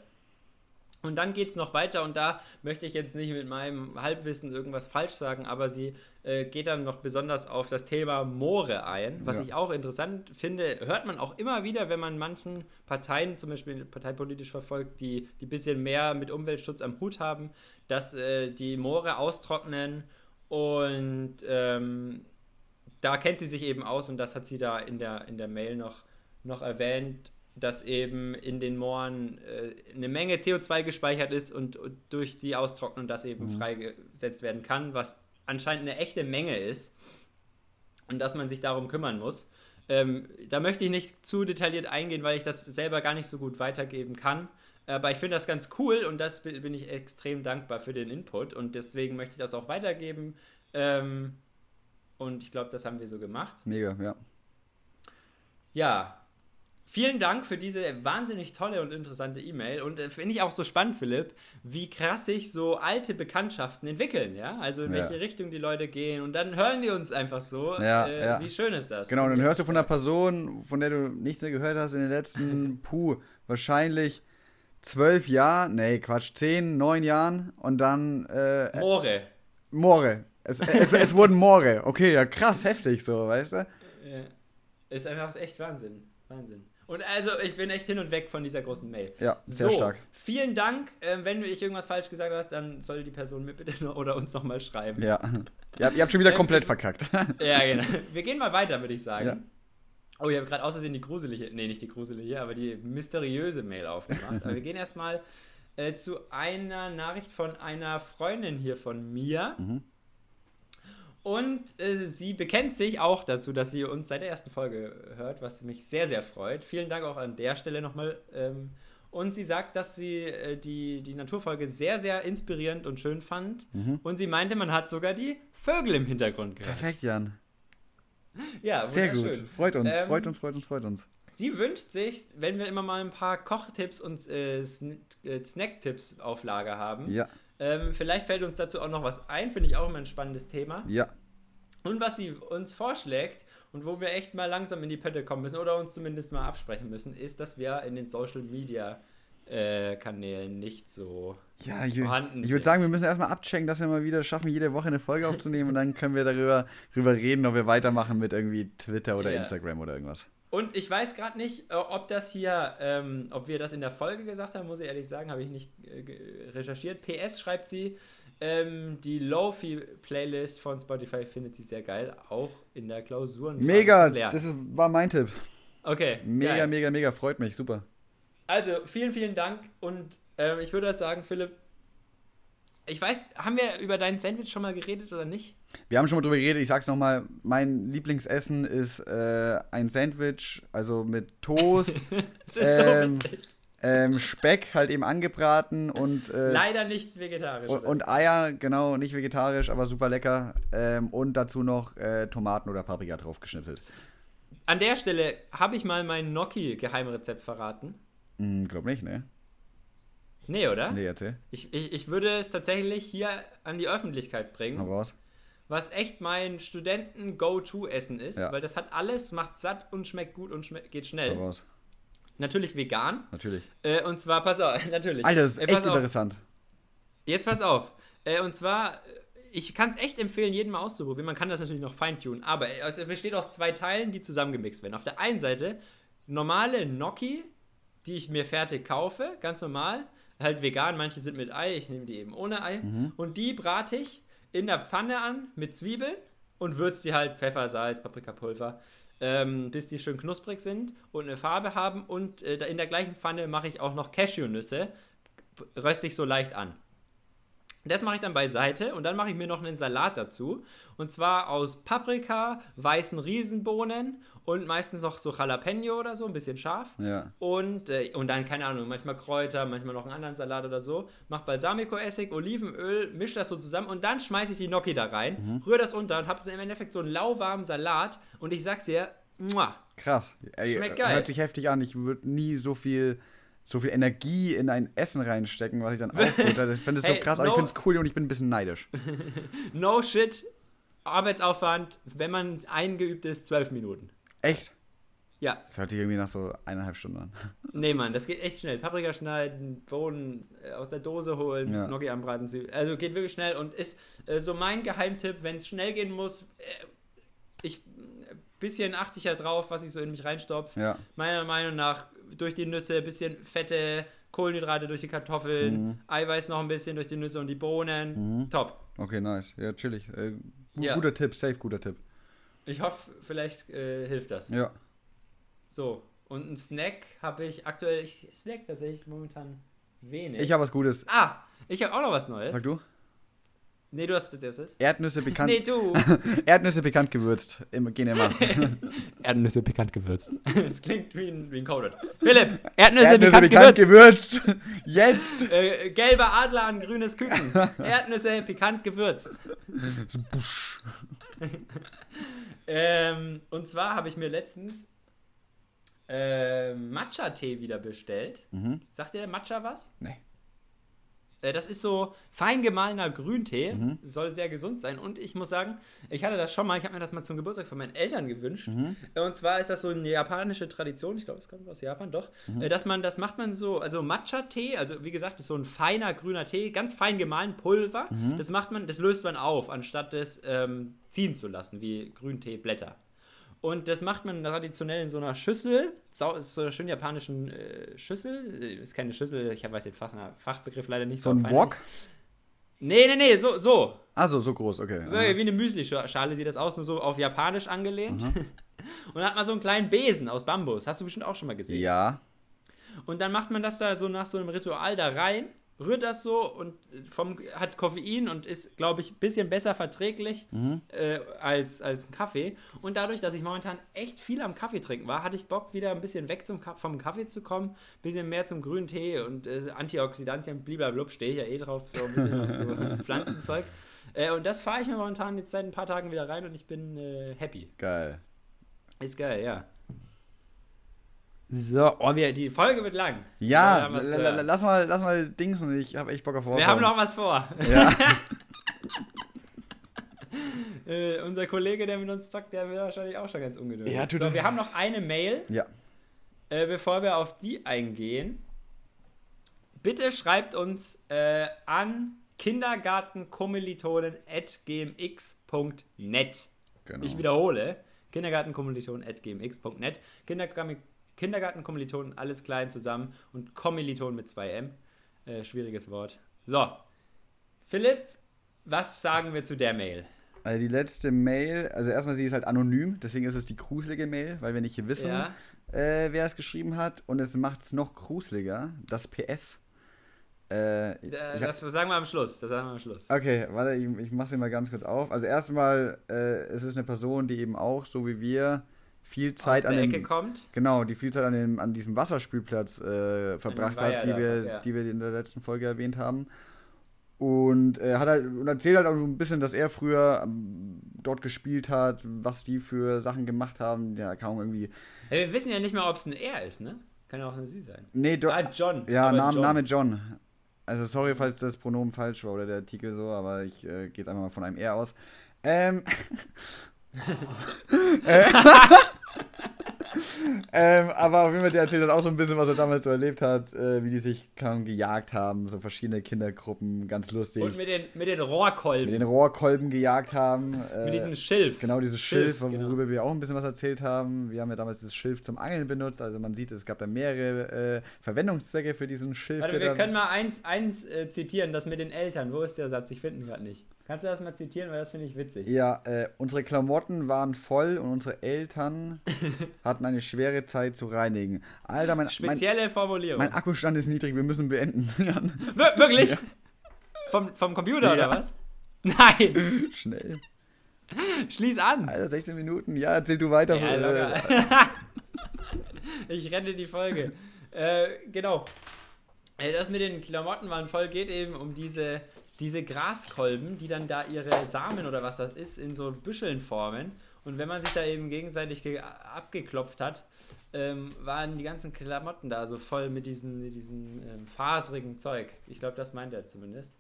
Und dann geht es noch weiter und da möchte ich jetzt nicht mit meinem Halbwissen irgendwas falsch sagen, aber sie äh, geht dann noch besonders auf das Thema Moore ein, was ja. ich auch interessant finde. Hört man auch immer wieder, wenn man manchen Parteien, zum Beispiel parteipolitisch verfolgt, die ein bisschen mehr mit Umweltschutz am Hut haben, dass äh, die Moore austrocknen und ähm, da kennt sie sich eben aus und das hat sie da in der, in der Mail noch, noch erwähnt dass eben in den Mooren äh, eine Menge CO2 gespeichert ist und, und durch die Austrocknung das eben mhm. freigesetzt werden kann, was anscheinend eine echte Menge ist und dass man sich darum kümmern muss. Ähm, da möchte ich nicht zu detailliert eingehen, weil ich das selber gar nicht so gut weitergeben kann. Aber ich finde das ganz cool und das bin ich extrem dankbar für den Input und deswegen möchte ich das auch weitergeben. Ähm, und ich glaube, das haben wir so gemacht. Mega, ja. Ja, Vielen Dank für diese wahnsinnig tolle und interessante E-Mail. Und äh, finde ich auch so spannend, Philipp, wie krass sich so alte Bekanntschaften entwickeln, ja? Also in welche ja. Richtung die Leute gehen. Und dann hören die uns einfach so. Ja, äh, ja. Wie schön ist das? Genau, und dann hörst du von einer Person, von der du nichts mehr gehört hast in den letzten, puh, wahrscheinlich zwölf Jahren, nee, Quatsch, zehn, neun Jahren. Und dann. Äh, Moore. Moore. Es, es, es wurden Moore. Okay, ja, krass heftig so, weißt du? Ja. Ist einfach echt Wahnsinn. Wahnsinn. Und also, ich bin echt hin und weg von dieser großen Mail. Ja, sehr so, stark. Vielen Dank. Ähm, wenn ich irgendwas falsch gesagt habe, dann soll die Person mir bitte noch, oder uns nochmal schreiben. Ja. Ihr habt schon wieder ähm, komplett verkackt. [laughs] ja, genau. Wir gehen mal weiter, würde ich sagen. Ja. Oh, ich habe gerade aus Versehen die gruselige, nee, nicht die gruselige, aber die mysteriöse Mail aufgemacht. aber wir gehen erstmal äh, zu einer Nachricht von einer Freundin hier von mir. Mhm. Und äh, sie bekennt sich auch dazu, dass sie uns seit der ersten Folge hört, was mich sehr, sehr freut. Vielen Dank auch an der Stelle nochmal. Ähm, und sie sagt, dass sie äh, die, die Naturfolge sehr, sehr inspirierend und schön fand. Mhm. Und sie meinte, man hat sogar die Vögel im Hintergrund gehört. Perfekt, Jan. [laughs] Ja, Sehr gut. Freut uns, Ähm, freut uns, freut uns, freut uns. Sie wünscht sich, wenn wir immer mal ein paar Kochtipps und äh, Sn äh, Snacktipps auf Lager haben. Ja, Ähm, vielleicht fällt uns dazu auch noch was ein, finde ich auch immer ein spannendes Thema. ja. Und was sie uns vorschlägt und wo wir echt mal langsam in die Pötte kommen müssen oder uns zumindest mal absprechen müssen, ist, dass wir in den Social Media äh, Kanälen nicht so. Ja, ich, vorhanden ich würde sagen, wir müssen erstmal abchecken, dass wir mal wieder schaffen, jede Woche eine Folge aufzunehmen und dann können wir darüber, darüber reden, ob wir weitermachen mit irgendwie Twitter oder Ja. Instagram oder irgendwas. Und ich weiß gerade nicht, äh, ob das hier, ähm, ob wir das in der Folge gesagt haben, muss ich ehrlich sagen, habe ich nicht äh, recherchiert. PS schreibt sie, ähm, die Lofi-Playlist von Spotify findet sie sehr geil, auch in der Klausur. Mega, das ist, war mein Tipp. Okay. Mega, geil. mega, mega, freut mich, super. Also, vielen, vielen Dank und ähm, ich würde sagen, Philipp, ich weiß, haben wir über dein Sandwich schon mal geredet oder nicht? Wir haben schon mal drüber geredet, ich sag's nochmal, mein Lieblingsessen ist äh, ein Sandwich, also mit Toast, [laughs] Es ist Ähm, so witzig. ähm, Speck halt eben angebraten und, äh, Leider nicht vegetarisch. und, und Eier, genau, nicht vegetarisch, aber super lecker. Ähm, und dazu noch äh, Tomaten oder Paprika drauf geschnitzelt. An der Stelle habe ich mal mein Gnocchi-Geheimrezept verraten. Hm, glaub nicht, ne? Nee, oder? Nee, erzähl. Ich, ich, ich würde es tatsächlich hier an die Öffentlichkeit bringen, raus. was echt mein Studenten-Go-To-Essen ist, Ja. weil das hat alles, macht satt und schmeckt gut und schme geht schnell. raus. Natürlich vegan. Natürlich. Äh, und zwar, pass auf, [laughs] natürlich. Alter, das ist Äh, echt auf. interessant. Jetzt pass auf. Äh, und zwar, äh, ich kann es echt empfehlen, jeden mal auszuprobieren. Man kann das natürlich noch feintunen, aber äh, es besteht aus zwei Teilen, die zusammengemixt werden. Auf der einen Seite normale Gnocchi, die ich mir fertig kaufe, ganz normal, halt vegan, manche sind mit Ei, ich nehme die eben ohne Ei. Und die brate ich in der Pfanne an mit Zwiebeln und würze die halt Pfeffer, Salz, Paprikapulver, ähm, bis die schön knusprig sind und eine Farbe haben. Und äh, in der gleichen Pfanne mache ich auch noch Cashewnüsse, röste ich so leicht an. Das mache ich dann beiseite und dann mache ich mir noch einen Salat dazu. Und zwar aus Paprika, weißen Riesenbohnen und meistens noch so Jalapeno oder so, ein bisschen scharf. Ja. Und, äh, und dann, keine Ahnung, manchmal Kräuter, manchmal noch einen anderen Salat oder so. Mach Balsamico-Essig, Olivenöl, misch das so zusammen und dann schmeiße ich die Gnocchi da rein, Mhm. rühre das unter und habe im Endeffekt so einen lauwarmen Salat. Und ich sag's dir, muah, Krass. Ey, Schmeckt geil. Hört sich heftig an. Ich würde nie so viel, so viel Energie in ein Essen reinstecken, was ich dann [laughs] auffutter. Ich finde es so Hey, krass, aber ich no- finde es cool und ich bin ein bisschen neidisch. [laughs] no shit, Arbeitsaufwand, wenn man eingeübt ist, zwölf Minuten. Echt? Ja, Das hört sich irgendwie nach so eineinhalb Stunden an. [laughs] Nee, Mann, das geht echt schnell. Paprika schneiden, Bohnen äh, aus der Dose holen, Ja. Gnocchi anbraten. Also geht wirklich schnell und ist äh, so mein Geheimtipp, wenn es schnell gehen muss. Äh, ich äh, bisschen achte ich ja drauf, was ich so in mich reinstopfe. Ja. Meiner Meinung nach durch die Nüsse, bisschen fette Kohlenhydrate durch die Kartoffeln, Mhm. Eiweiß noch ein bisschen durch die Nüsse und die Bohnen. Top. Okay, nice. Ja, chillig. Äh, gu- Ja. Guter Tipp, safe guter Tipp. Ich hoffe, vielleicht äh, hilft das. Ja. So, und einen Snack habe ich aktuell, ich snack tatsächlich momentan wenig. Ich habe was Gutes. Ah, ich habe auch noch was Neues. Sag du? Nee, du hast das. Erdnüsse [laughs] bekannt. Nee, du. [laughs] Erdnüsse bekannt gewürzt. Im, gehen [laughs] immer. Erdnüsse pikant gewürzt. Das klingt wie ein, wie ein Coded. Philipp, Erdnüsse, Erdnüsse pikant, bekannt gewürzt. gewürzt. Jetzt. Äh, gelber Adler an grünes Küken. Erdnüsse pikant gewürzt. Busch. Ähm, und zwar habe ich mir letztens äh, Matcha-Tee wieder bestellt. Mhm. Sagt dir der Matcha was? Nee. Äh, Das ist so fein gemahlener Grüntee. Mhm. Soll sehr gesund sein. Und ich muss sagen, ich hatte das schon mal, ich habe mir das mal zum Geburtstag von meinen Eltern gewünscht. Mhm. Äh, Und zwar ist das so eine japanische Tradition, ich glaube, es kommt aus Japan, doch, Mhm. äh, dass man, das macht man so, also Matcha-Tee, also wie gesagt, ist so ein feiner grüner Tee, ganz fein gemahlen, Pulver. Mhm. Das macht man, das löst man auf, anstatt das ähm, ziehen zu lassen, wie Grünteeblätter. Und das macht man traditionell in so einer Schüssel, so einer schönen japanischen äh, Schüssel. Äh, Ist keine Schüssel, ich weiß den Fach, Fachbegriff leider nicht. So ein peinlich. Wok? Nee, nee, nee, so, so. Also so groß, okay. Wie wie eine Müsli-Schale sieht das aus, nur so auf japanisch angelehnt. [laughs] Und dann hat man so einen kleinen Besen aus Bambus. Hast du bestimmt auch schon mal gesehen. Ja. Und dann macht man das da so nach so einem Ritual da rein rührt das so und vom, hat Koffein und ist, glaube ich, ein bisschen besser verträglich Mhm. äh, als, als ein Kaffee. Und dadurch, dass ich momentan echt viel am Kaffee trinken war, hatte ich Bock, wieder ein bisschen weg zum, vom Kaffee zu kommen, ein bisschen mehr zum grünen Tee und äh, Antioxidantien, bliblablub, stehe ich ja eh drauf, so ein bisschen so [laughs] Pflanzenzeug. Äh, und das fahre ich mir momentan jetzt seit ein paar Tagen wieder rein und ich bin äh, happy. Geil. Ist geil, ja. So, oh, wir, die Folge wird lang. Ja, was lass mal, lass mal Dingsen. Ich habe echt Bock auf Wir haben noch was vor. Ja. [laughs] Äh, unser Kollege, der mit uns zockt, der wird wahrscheinlich auch schon ganz ungeduldig. Ja, tut so, wir haben noch eine Mail, ja. äh, bevor wir auf die eingehen. Bitte schreibt uns äh, an kindergartenkommilitonen.gmx.net. Genau. Ich wiederhole, kindergartenkommilitonen.gmx.net. Kindergarten, Kindergartenkommilitonen, alles klein zusammen und Kommilitonen mit 2M. Äh, schwieriges Wort. So, Philipp, was sagen wir zu der Mail? Also die letzte Mail, also erstmal sie ist halt anonym, deswegen ist es die gruselige Mail, weil wir nicht hier wissen, Ja. äh, wer es geschrieben hat. Und es macht es noch gruseliger, das PS. Äh, Äh, hab- das sagen wir am Schluss. Das sagen wir am Schluss. Okay, warte, ich, ich mache sie mal ganz kurz auf. Also erstmal, äh, es ist eine Person, die eben auch, so wie wir, viel Zeit an dem, genau, die viel Zeit an, dem, an diesem Wasserspielplatz äh, verbracht hat, die wir, ja. die wir in der letzten Folge erwähnt haben. Und äh, hat halt und erzählt halt auch so ein bisschen, dass er früher ähm, dort gespielt hat, was die für Sachen gemacht haben. Ja, kaum irgendwie. Hey, wir wissen ja nicht mal, ob es ein Er ist, ne? Kann ja auch eine Sie sein. Nee, do, Ah, John. ja, Name John. Name John. Also sorry, falls das Pronomen falsch war oder der Artikel so, aber ich äh, gehe jetzt einfach mal von einem R aus. Ähm, [laughs] [laughs] äh, [laughs] ähm, aber auf jeden Fall, der erzählt hat auch so ein bisschen, was er damals so erlebt hat, äh, wie die sich kaum gejagt haben, so verschiedene Kindergruppen, ganz lustig. Und mit den, mit den Rohrkolben. mit den Rohrkolben gejagt haben. Äh, mit diesem Schilf. Genau, dieses Schilf, Schilf, worüber genau. wir auch ein bisschen was erzählt haben. Wir haben ja damals das Schilf zum Angeln benutzt. Also man sieht, es gab da mehrere äh, Verwendungszwecke für diesen Schilf. Warte, wir können mal eins, eins äh, zitieren, das mit den Eltern. Wo ist der Satz? Ich finde ihn gerade nicht. Kannst du das mal zitieren, weil das finde ich witzig. Ja, äh, unsere Klamotten waren voll und unsere Eltern [laughs] hatten eine schwere Zeit zu reinigen. Alter, mein, mein, Spezielle Formulierung. mein Akkustand ist niedrig, wir müssen beenden. [laughs] Wir wirklich? Vom, vom Computer Ja. oder was? Nein, [laughs] Schnell. schließ an. Alter, 16 Minuten. Ja, erzähl du weiter. Ja, ich renne die Folge. Äh, genau. Äh, Das mit den Klamotten waren voll geht eben um diese, diese Graskolben, die dann da ihre Samen oder was das ist, in so Büscheln formen. Und wenn man sich da eben gegenseitig ge abgeklopft hat, ähm, waren die ganzen Klamotten da so voll mit diesen, mit diesen ähm, faserigen Zeug. Ich glaube, das meint er zumindest.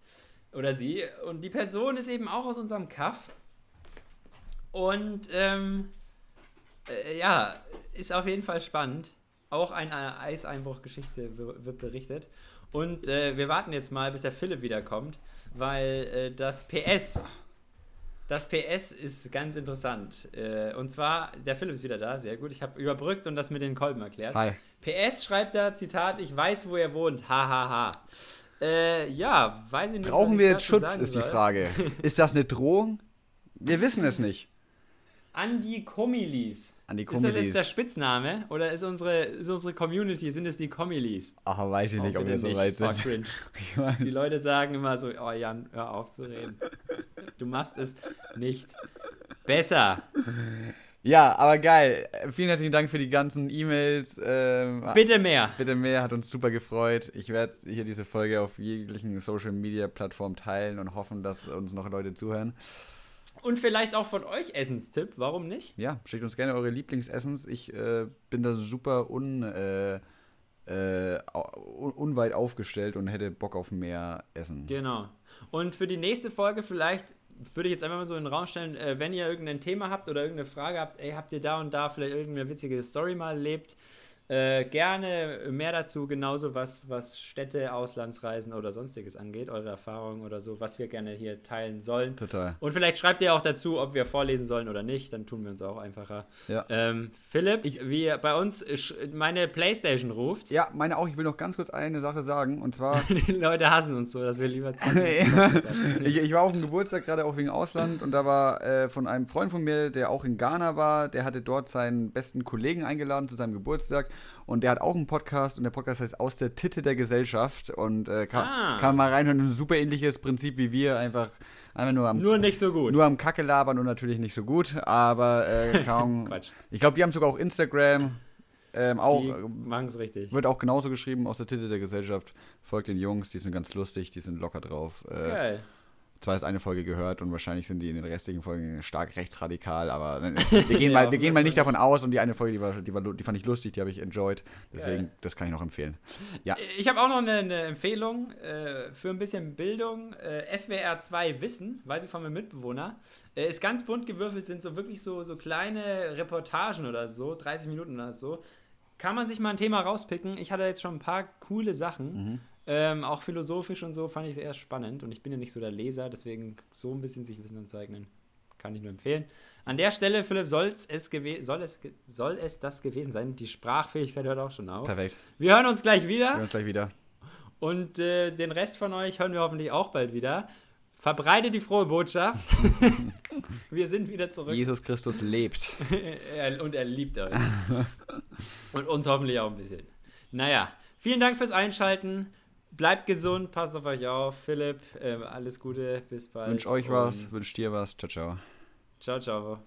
Oder sie. Und die Person ist eben auch aus unserem Kaff. Und ähm, äh, ja, ist auf jeden Fall spannend. Auch eine Eiseinbruchgeschichte wird berichtet. Und äh, wir warten jetzt mal, bis der Philipp wiederkommt, weil äh, das PS, das PS ist ganz interessant. Äh, und zwar, der Philipp ist wieder da, sehr gut. Ich habe überbrückt und das mit den Kolben erklärt. Hi. PS schreibt da, Zitat, ich weiß, wo er wohnt, hahaha. Äh, ja, weiß ich nicht. Brauchen wir jetzt Schutz, ist die. Frage. [laughs] Ist das eine Drohung? Wir wissen es nicht. An die Kommilis. Ist das jetzt der Spitzname oder ist unsere, ist unsere Community, sind es die Kommilis? Ach, weiß ich nicht, ob wir so weit Oh, sind. [laughs] weiß. Die Leute sagen immer so, oh Jan, hör auf zu reden. Du machst es nicht besser. Ja, aber geil. Vielen herzlichen Dank für die ganzen E-Mails. Ähm, Bitte mehr. Bitte mehr, hat uns super gefreut. Ich werde hier diese Folge auf jeglichen Social Media Plattformen teilen und hoffen, dass uns noch Leute zuhören. Und vielleicht auch von euch Essenstipp, warum nicht? Ja, schickt uns gerne eure Lieblingsessens. Ich äh, bin da super un, äh, äh, unweit aufgestellt und hätte Bock auf mehr Essen. Genau. Und für die nächste Folge vielleicht würde ich jetzt einfach mal so in den Raum stellen, äh, wenn ihr irgendein Thema habt oder irgendeine Frage habt, ey, habt ihr da und da vielleicht irgendeine witzige Story mal erlebt? Äh, gerne mehr dazu, genauso was, was Städte, Auslandsreisen oder sonstiges angeht, eure Erfahrungen oder so, was wir gerne hier teilen sollen. Total. Und vielleicht schreibt ihr auch dazu, ob wir vorlesen sollen oder nicht, dann tun wir uns auch einfacher. Ja. Ähm, Philipp, wie bei uns meine Playstation ruft, Ja, meine auch. Ich will noch ganz kurz eine Sache sagen. Und zwar, [laughs] die Leute hassen uns so, dass wir lieber [laughs] ich, ich war auf dem Geburtstag, gerade auch wegen Ausland. Und da war äh, von einem Freund von mir, der auch in Ghana war, der hatte dort seinen besten Kollegen eingeladen zu seinem Geburtstag. Und der hat auch einen Podcast und der Podcast heißt Aus der Titte der Gesellschaft und äh, kann, Ah. kann man mal reinhören. Ein super ähnliches Prinzip wie wir, einfach, einfach nur am Nur nicht so gut. nur am Kacke labern und natürlich nicht so gut, aber äh, [laughs] kaum. Ich glaube, die haben sogar auch Instagram. Ähm, auch, Die machen es richtig. wird auch genauso geschrieben aus der Titel der Gesellschaft. Folgt den Jungs, die sind ganz lustig, die sind locker drauf. Äh, Geil. Zwar ist eine Folge gehört und wahrscheinlich sind die in den restlichen Folgen stark rechtsradikal, aber äh, [laughs] wir gehen mal, wir gehen mal nicht davon aus und die eine Folge, die, war, die, war, die fand ich lustig, die habe ich enjoyed. Deswegen, Geil. das kann ich noch empfehlen. Ja, Ich habe auch noch eine, eine Empfehlung äh, für ein bisschen Bildung. Äh, SWR 2 Wissen, weiß ich von meinem Mitbewohner, äh, ist ganz bunt gewürfelt, sind so wirklich so, so kleine Reportagen oder so, 30 Minuten oder so. Kann man sich mal ein Thema rauspicken. Ich hatte jetzt schon ein paar coole Sachen. Ähm, auch philosophisch und so fand ich sehr spannend. Und ich bin ja nicht so der Leser, deswegen so ein bisschen sich Wissen anzeichnen. Kann ich nur empfehlen. An der Stelle, Philipp, soll's es soll, es, soll es das gewesen sein? Die Sprachfähigkeit hört auch schon auf. perfekt. Wir hören uns gleich Wir wieder. hören uns gleich wieder. Und äh, den Rest von euch hören wir hoffentlich auch bald wieder. Verbreitet die frohe Botschaft. [laughs] wir sind wieder zurück. Jesus Christus lebt. [laughs] und er liebt euch. und uns hoffentlich auch ein bisschen. Naja, vielen Dank fürs Einschalten. Bleibt gesund, passt auf euch auf. Philipp, äh, alles Gute, bis bald. Wünsch euch was, Und wünsch dir was. Ciao, ciao. Ciao, ciao.